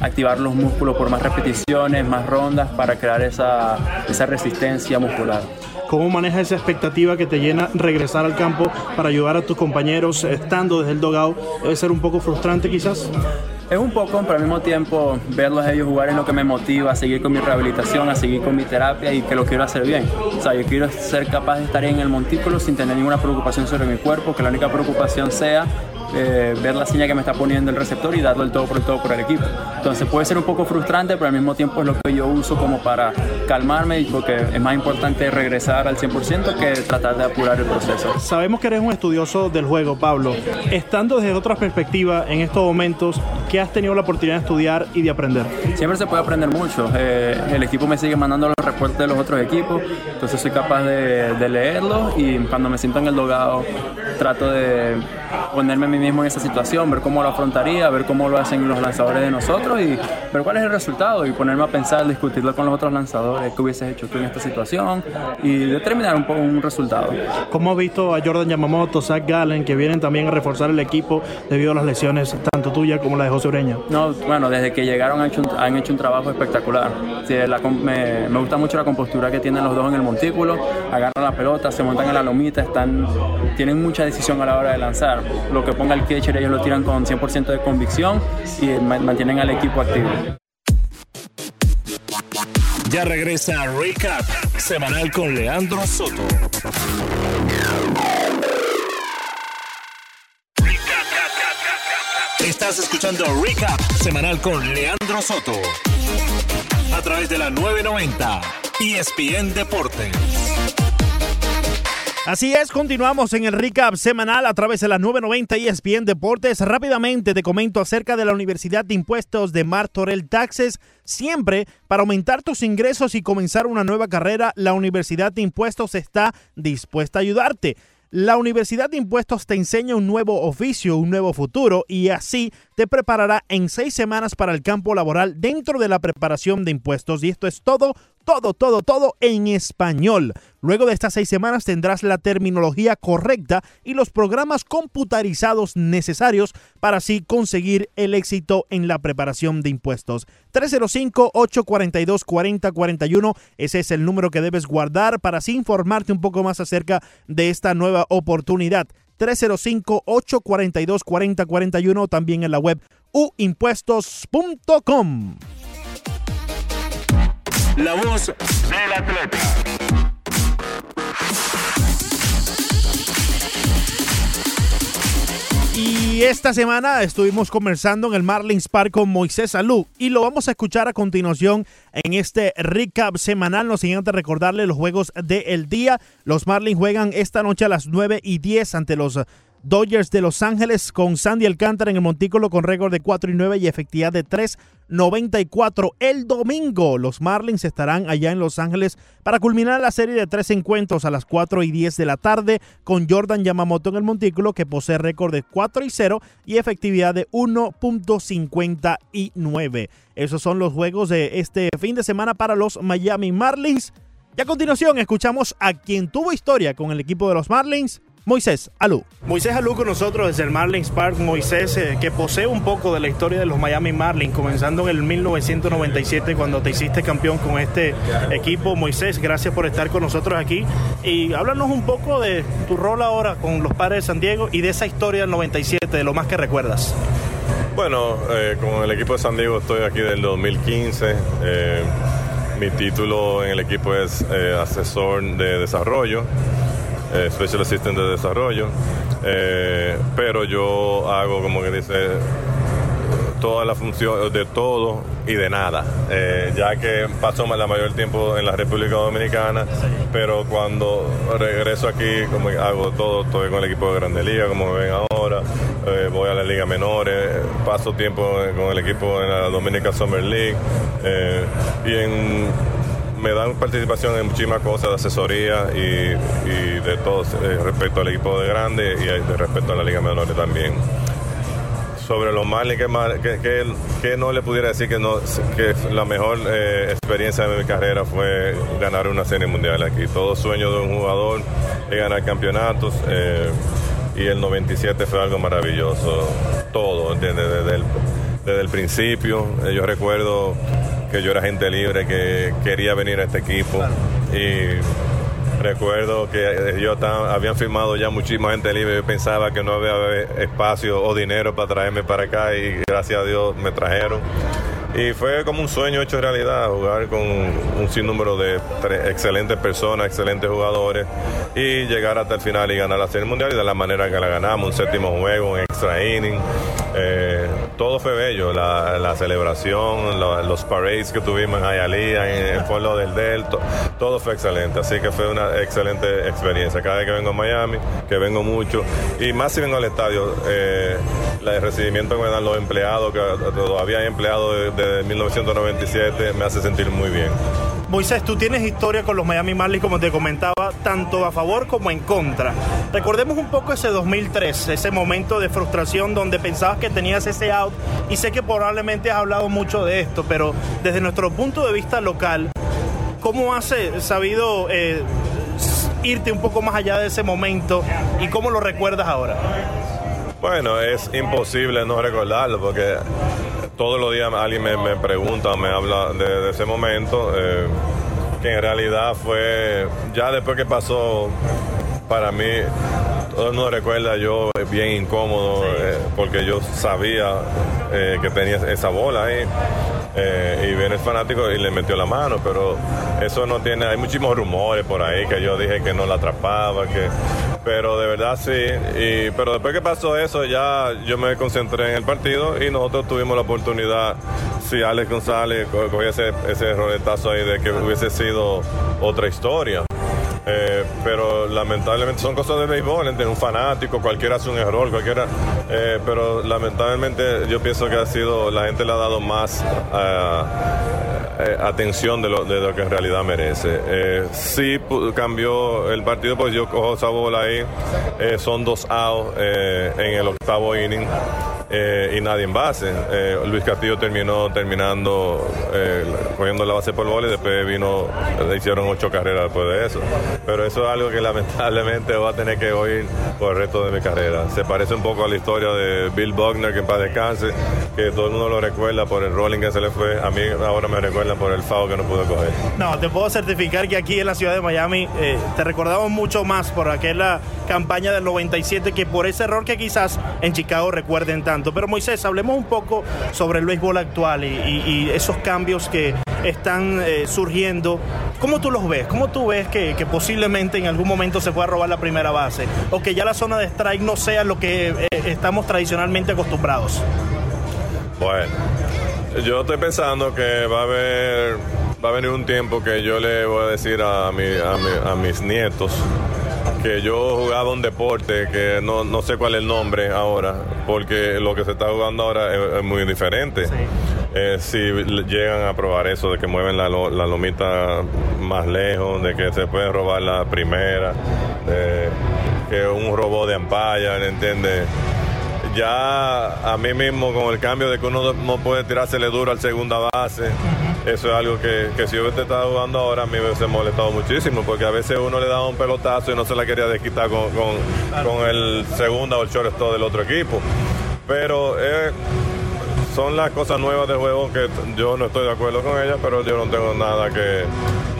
activar los músculos por más repeticiones, más rondas para crear esa, esa resistencia muscular. ¿Cómo manejas esa expectativa que te llena regresar al campo para ayudar a tus compañeros estando desde el dogado? ¿Debe ser un poco frustrante quizás? Es un poco, pero al mismo tiempo verlos a ellos jugar es lo que me motiva a seguir con mi rehabilitación, a seguir con mi terapia y que lo quiero hacer bien. O sea, yo quiero ser capaz de estar en el montículo sin tener ninguna preocupación sobre mi cuerpo, que la única preocupación sea eh, ver la señal que me está poniendo el receptor y darlo el todo por el todo por el equipo. Entonces puede ser un poco frustrante, pero al mismo tiempo es lo que yo uso como para calmarme y porque es más importante regresar al 100% que tratar de apurar el proceso. Sabemos que eres un estudioso del juego, Pablo. Estando desde otra perspectiva en estos momentos, ¿qué has tenido la oportunidad de estudiar y de aprender? Siempre se puede aprender mucho. Eh, el equipo me sigue mandando los reportes de los otros equipos, entonces soy capaz de, de leerlos y cuando me siento en el dogado trato de ponerme a mí mismo en esa situación, ver cómo lo afrontaría, ver cómo lo hacen los lanzadores de nosotros y ver cuál es el resultado y ponerme a pensar, discutirlo con los otros lanzadores, qué hubieses hecho tú en esta situación y determinar un poco un resultado. ¿Cómo has visto a Jordan Yamamoto, Zach Gallen, que vienen también a reforzar el equipo debido a las lesiones, tanto tuya como la de José No, bueno, desde que llegaron han hecho un, han hecho un trabajo espectacular. Sí, la, me, me, gusta mucho la compostura que tienen los dos en el montículo, agarran la pelota, se montan en la lomita, están, tienen mucha decisión a la hora de lanzar. lo que ponga el catcher ellos lo tiran con 100% de convicción y ma- mantienen al equipo activo. Ya regresa Recap semanal con Leandro Soto. Estás escuchando Recap semanal con Leandro Soto. A través de la 990 ESPN Deportes. Así es, continuamos en el recap semanal a través de la 990 ESPN Deportes. Rápidamente te comento acerca de la Universidad de Impuestos de Martorell Taxes. Siempre para aumentar tus ingresos y comenzar una nueva carrera, la Universidad de Impuestos está dispuesta a ayudarte. La Universidad de Impuestos te enseña un nuevo oficio, un nuevo futuro y así te preparará en seis semanas para el campo laboral dentro de la preparación de impuestos. Y esto es todo, todo, todo, todo en español. Luego de estas seis semanas tendrás la terminología correcta y los programas computarizados necesarios para así conseguir el éxito en la preparación de impuestos. 305-842-4041, ese es el número que debes guardar para así informarte un poco más acerca de esta nueva oportunidad. 305-842-4041, también en la web uimpuestos.com. La voz del atleta. Y esta semana estuvimos conversando en el Marlins Park con Moisés Salud y lo vamos a escuchar a continuación en este recap semanal. No sin antes recordarle los juegos del día. Los Marlins juegan esta noche a las 9 y 10 ante los Dodgers de Los Ángeles con Sandy Alcántara en el montículo con récord de 4 y 9 y efectividad de 3.94. El domingo los Marlins estarán allá en Los Ángeles para culminar la serie de tres encuentros a las 4 y 10 de la tarde con Jordan Yamamoto en el montículo que posee récord de 4 y 0 y efectividad de 1.59. Esos son los juegos de este fin de semana para los Miami Marlins. Y a continuación escuchamos a quien tuvo historia con el equipo de los Marlins, Moisés Alú. Moisés Alú con nosotros desde el Marlins Park. Moisés, eh, que posee un poco de la historia de los Miami Marlins, comenzando en el 1997 cuando te hiciste campeón con este equipo. Moisés, gracias por estar con nosotros aquí. Y háblanos un poco de tu rol ahora con los Padres de San Diego y de esa historia del 97, de lo más que recuerdas. Bueno, eh, con el equipo de San Diego estoy aquí del 2015. Eh, mi título en el equipo es eh, asesor de desarrollo, eh, Special Assistant de desarrollo, Eh, pero yo hago como que dice toda la función de todo y de nada, Eh, ya que paso la mayor tiempo en la República Dominicana, pero cuando regreso aquí como hago todo, estoy con el equipo de Grande Liga, como ven ahora, eh, voy a la Liga Menores, paso tiempo con el equipo en la Dominica Summer League y en me dan participación en muchísimas cosas de asesoría y, de todo eh, respecto al equipo de grande y de respecto a la Liga Menores también sobre los Marlins, que, que, no le pudiera decir que, la mejor eh, experiencia de mi carrera fue ganar una serie mundial aquí. Todo sueño de un jugador es ganar campeonatos eh, y el 97 fue algo maravilloso. Todo. Desde el, principio. Eh, yo recuerdo que yo era gente libre, que quería venir a este equipo y Recuerdo que eh, yo estaba- habían firmado ya muchísima gente libre. Yo pensaba que no había espacio o dinero para traerme para acá y gracias a Dios me trajeron. Y fue como un sueño hecho realidad, jugar con un sinnúmero de excelentes personas, excelentes jugadores y llegar hasta el final y ganar la Serie Mundial y de la manera que la ganamos, un séptimo juego, un extra inning. Eh, todo fue bello, la, celebración, los parades que tuvimos en Hialeah, en el pueblo del Delta, todo fue excelente, así que fue una excelente experiencia. Cada vez que vengo a Miami, que vengo mucho, y más si vengo al estadio, eh, el recibimiento que me dan los empleados, que todavía hay empleados de- desde 1997, me hace sentir muy bien. Moisés, tú tienes historia con los Miami Marlins, como te comentaba, tanto a favor como en contra. Recordemos un poco ese 2003, ese momento de frustración donde pensabas que tenías ese out, y sé que probablemente has hablado mucho de esto, pero desde nuestro punto de vista local, ¿cómo has sabido eh, irte un poco más allá de ese momento y cómo lo recuerdas ahora? Bueno, es imposible no recordarlo porque todos los días alguien me, me pregunta, me habla de, de ese momento, eh, que en realidad fue, ya después que pasó, para mí, todo el mundo recuerda yo bien incómodo eh, porque yo sabía eh, que tenía esa bola ahí. eh, y viene el fanático y le metió la mano, pero eso no tiene, hay muchísimos rumores por ahí que yo dije que no la atrapaba, que, pero de verdad sí, y, pero después que pasó eso ya yo me concentré en el partido y nosotros tuvimos la oportunidad, si Alex González co- cogía ese, ese roletazo ahí de que hubiese sido otra historia. Eh, pero lamentablemente son cosas de béisbol, entre un fanático, cualquiera hace un error, cualquiera, eh, pero lamentablemente yo pienso que ha sido, la gente le ha dado más ah, eh, atención de lo, de lo que en realidad merece. Eh, sí cambió el partido, pues yo cojo esa bola ahí, eh, son dos outs eh, en el octavo inning. Eh, y nadie en base. Eh, Luis Castillo terminó terminando eh, cogiendo la base por bola y después vino, le hicieron ocho carreras después de eso. Pero eso es algo que lamentablemente voy a tener que oír por el resto de mi carrera. Se parece un poco a la historia de Bill Buckner, que en paz descanse, que todo el mundo lo recuerda por el rolling que se le fue. A mí ahora me recuerdan por el FAO que no pude coger. No, te puedo certificar que aquí en la ciudad de Miami te recordamos mucho más por aquella campaña del 97 que por ese error que quizás en Chicago recuerden tanto. Pero Moisés, hablemos un poco sobre el béisbol actual y, esos cambios que están eh, surgiendo. ¿Cómo tú los ves? ¿Cómo tú ves que, posiblemente en algún momento se pueda robar la primera base? O que ya la zona de strike no sea lo que eh, estamos tradicionalmente acostumbrados. Bueno, yo estoy pensando que va a haber va a venir un tiempo que yo le voy a decir a mis nietos que yo jugaba un deporte que no, no sé cuál es el nombre ahora, porque lo que se está jugando ahora es, es muy diferente. Eh, si llegan a probar eso de que mueven la, la lomita más lejos, de que se puede robar la primera, de que un robot de ampalla, ¿entiendes? ya a mí mismo con el cambio de que uno no puede tirársele duro al segunda base, eso es algo que, que si yo hubiese estado jugando ahora a mí me hubiese molestado muchísimo, porque a veces uno le daba un pelotazo y no se la quería desquitar con, con, con el segunda o el shortstop del otro equipo. Pero eh, son las cosas nuevas del juego que yo no estoy de acuerdo con ellas, pero yo no tengo nada que,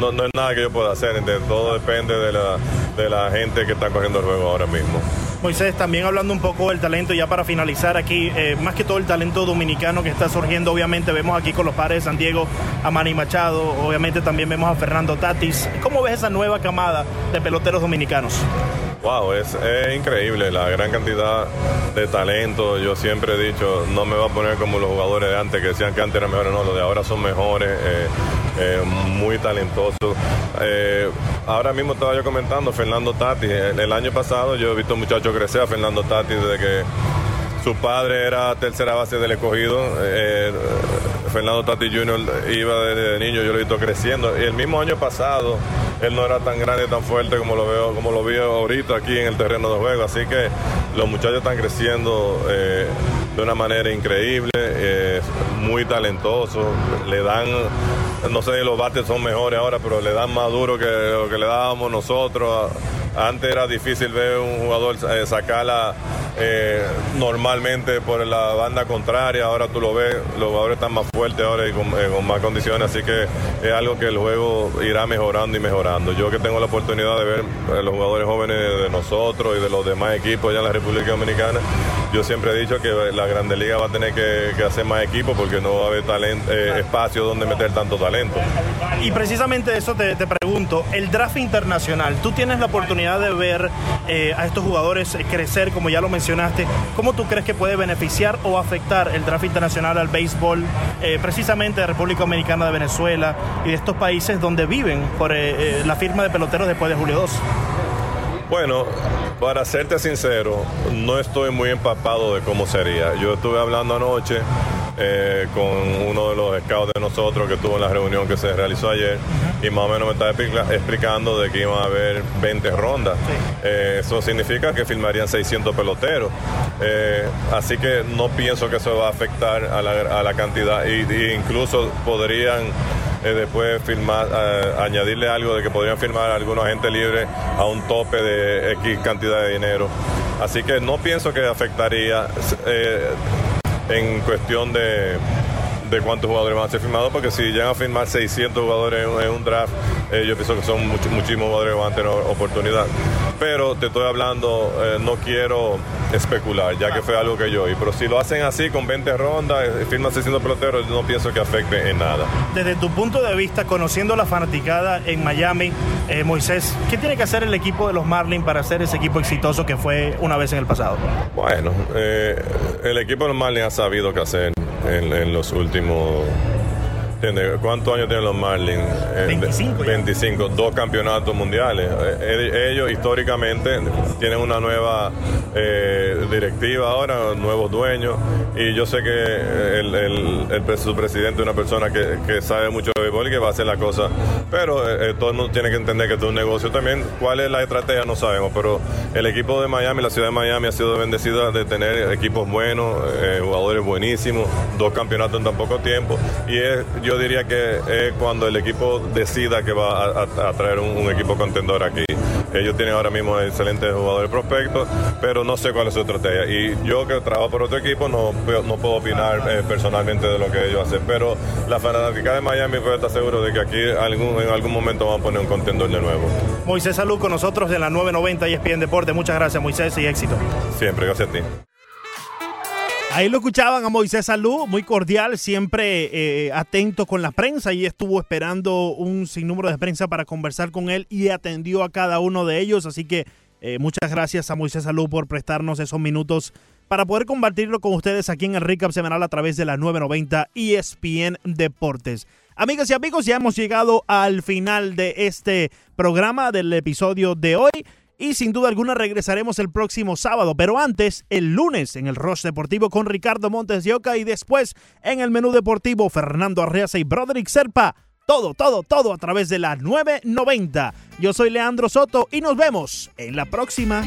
no, no es nada que yo pueda hacer, todo depende de la, de la gente que está cogiendo el juego ahora mismo. Moisés, también hablando un poco del talento, ya para finalizar aquí, eh, más que todo el talento dominicano que está surgiendo, obviamente vemos aquí con los padres de San Diego a Manny Machado, obviamente también vemos a Fernando Tatis. ¿Cómo ves esa nueva camada de peloteros dominicanos? Wow, es, increíble la gran cantidad de talento. Yo siempre he dicho, no me va a poner como los jugadores de antes que decían que antes eran mejores, no, los de ahora son mejores, eh, eh, muy talentosos. Eh, ahora mismo estaba yo comentando Fernando Tati. El, el año pasado yo he visto muchachos crecer a Fernando Tati desde que su padre era tercera base del escogido. eh, Fernando Tati Jr. iba desde niño, yo lo he visto creciendo. Y el mismo año pasado, él no era tan grande, tan fuerte como lo veo, como lo vi ahorita aquí en el terreno de juego. Así que los muchachos están creciendo de una manera increíble, muy talentosos. Le dan, no sé si los bates son mejores ahora, pero le dan más duro que lo que le dábamos nosotros. Antes era difícil ver un jugador eh, sacarla eh, normalmente por la banda contraria, ahora tú lo ves, los jugadores están más fuertes ahora y con, eh, con más condiciones, así que es algo que el juego irá mejorando y mejorando. Yo que tengo la oportunidad de ver los jugadores jóvenes de nosotros y de los demás equipos allá en la República Dominicana, yo siempre he dicho que la Grande Liga va a tener que, que hacer más equipos porque no va a haber talento, eh, espacio donde meter tanto talento. Y precisamente eso te, te pregunto, el draft internacional, tú tienes la oportunidad de ver eh, a estos jugadores crecer, como ya lo mencionaste, ¿cómo tú crees que puede beneficiar o afectar el draft internacional al béisbol, eh, precisamente de República Dominicana, de Venezuela y de estos países donde viven por la firma de peloteros después de julio 2? Bueno, para serte sincero, no estoy muy empapado de cómo sería. Yo estuve hablando anoche eh, con uno de los scouts de nosotros que estuvo en la reunión que se realizó ayer y más o menos me estaba explica- explicando de que iban a haber 20 rondas. Eh, eso significa que filmarían 600 peloteros. Eh, así que no pienso que eso va a afectar a la, a la cantidad y incluso podrían eh, después firmar, eh, añadirle algo de que podrían firmar a algunos agentes libres a un tope de X cantidad de dinero. Así que no pienso que afectaría eh, en cuestión de, de cuántos jugadores van a ser firmados, porque si llegan a firmar 600 jugadores en, un draft, eh, yo pienso que son much- muchísimos jugadores que van a tener oportunidad. Pero te estoy hablando, eh, no quiero especular, ya que fue algo que yo oí. Pero si lo hacen así, con 20 rondas, eh, firman 600 peloteros, yo no pienso que afecte en nada. Desde tu punto de vista, conociendo la fanaticada en Miami, eh, Moisés, ¿qué tiene que hacer el equipo de los Marlins para ser ese equipo exitoso que fue una vez en el pasado? Bueno, el equipo de los Marlins ha sabido qué hacer en, en los últimos... ¿entiendes? ¿Cuántos años tienen los Marlins? Eh, 25 ya. 25, dos campeonatos mundiales. Eh, eh, ellos históricamente tienen una nueva eh, directiva ahora, nuevos dueños, y yo sé que el, el- el pre- su presidente es una persona que, que sabe mucho de béisbol y que va a hacer la cosa, pero eh, eh, todo el mundo tiene que entender que esto es un negocio también. ¿Cuál es la estrategia? No sabemos, pero el equipo de Miami, la ciudad de Miami ha sido bendecida de tener equipos buenos, eh, jugadores buenísimos, dos campeonatos en tan poco tiempo, y es, yo diría que es cuando el equipo decida que va a, a- a traer un, un equipo contendor aquí. Ellos tienen ahora mismo excelentes jugadores prospectos, pero no sé cuál es su estrategia. Y yo que trabajo por otro equipo no, puedo- no puedo opinar eh, personalmente de lo que ellos hacen. Pero la fanática de Miami puede estar seguro de que aquí algún, en algún momento van a poner un contendor de nuevo. Moisés Salud con nosotros de la 990 y ESPN Deporte. Muchas gracias, Moisés, y éxito. Siempre, gracias a ti. Ahí lo escuchaban a Moisés Salud, muy cordial, siempre eh, atento con la prensa y estuvo esperando un sinnúmero de prensa para conversar con él y atendió a cada uno de ellos. Así que eh, muchas gracias a Moisés Salud por prestarnos esos minutos para poder compartirlo con ustedes aquí en el Recap Semanal a través de la 990 ESPN Deportes. Amigas y amigos, ya hemos llegado al final de este programa, del episodio de hoy. Y sin duda alguna regresaremos el próximo sábado, pero antes, el lunes, en el Rush Deportivo con Ricardo Montes de Oca y después en el menú deportivo Fernando Arreaza y Broderick Serpa. Todo, todo, todo a través de la 990. Yo soy Leandro Soto y nos vemos en la próxima.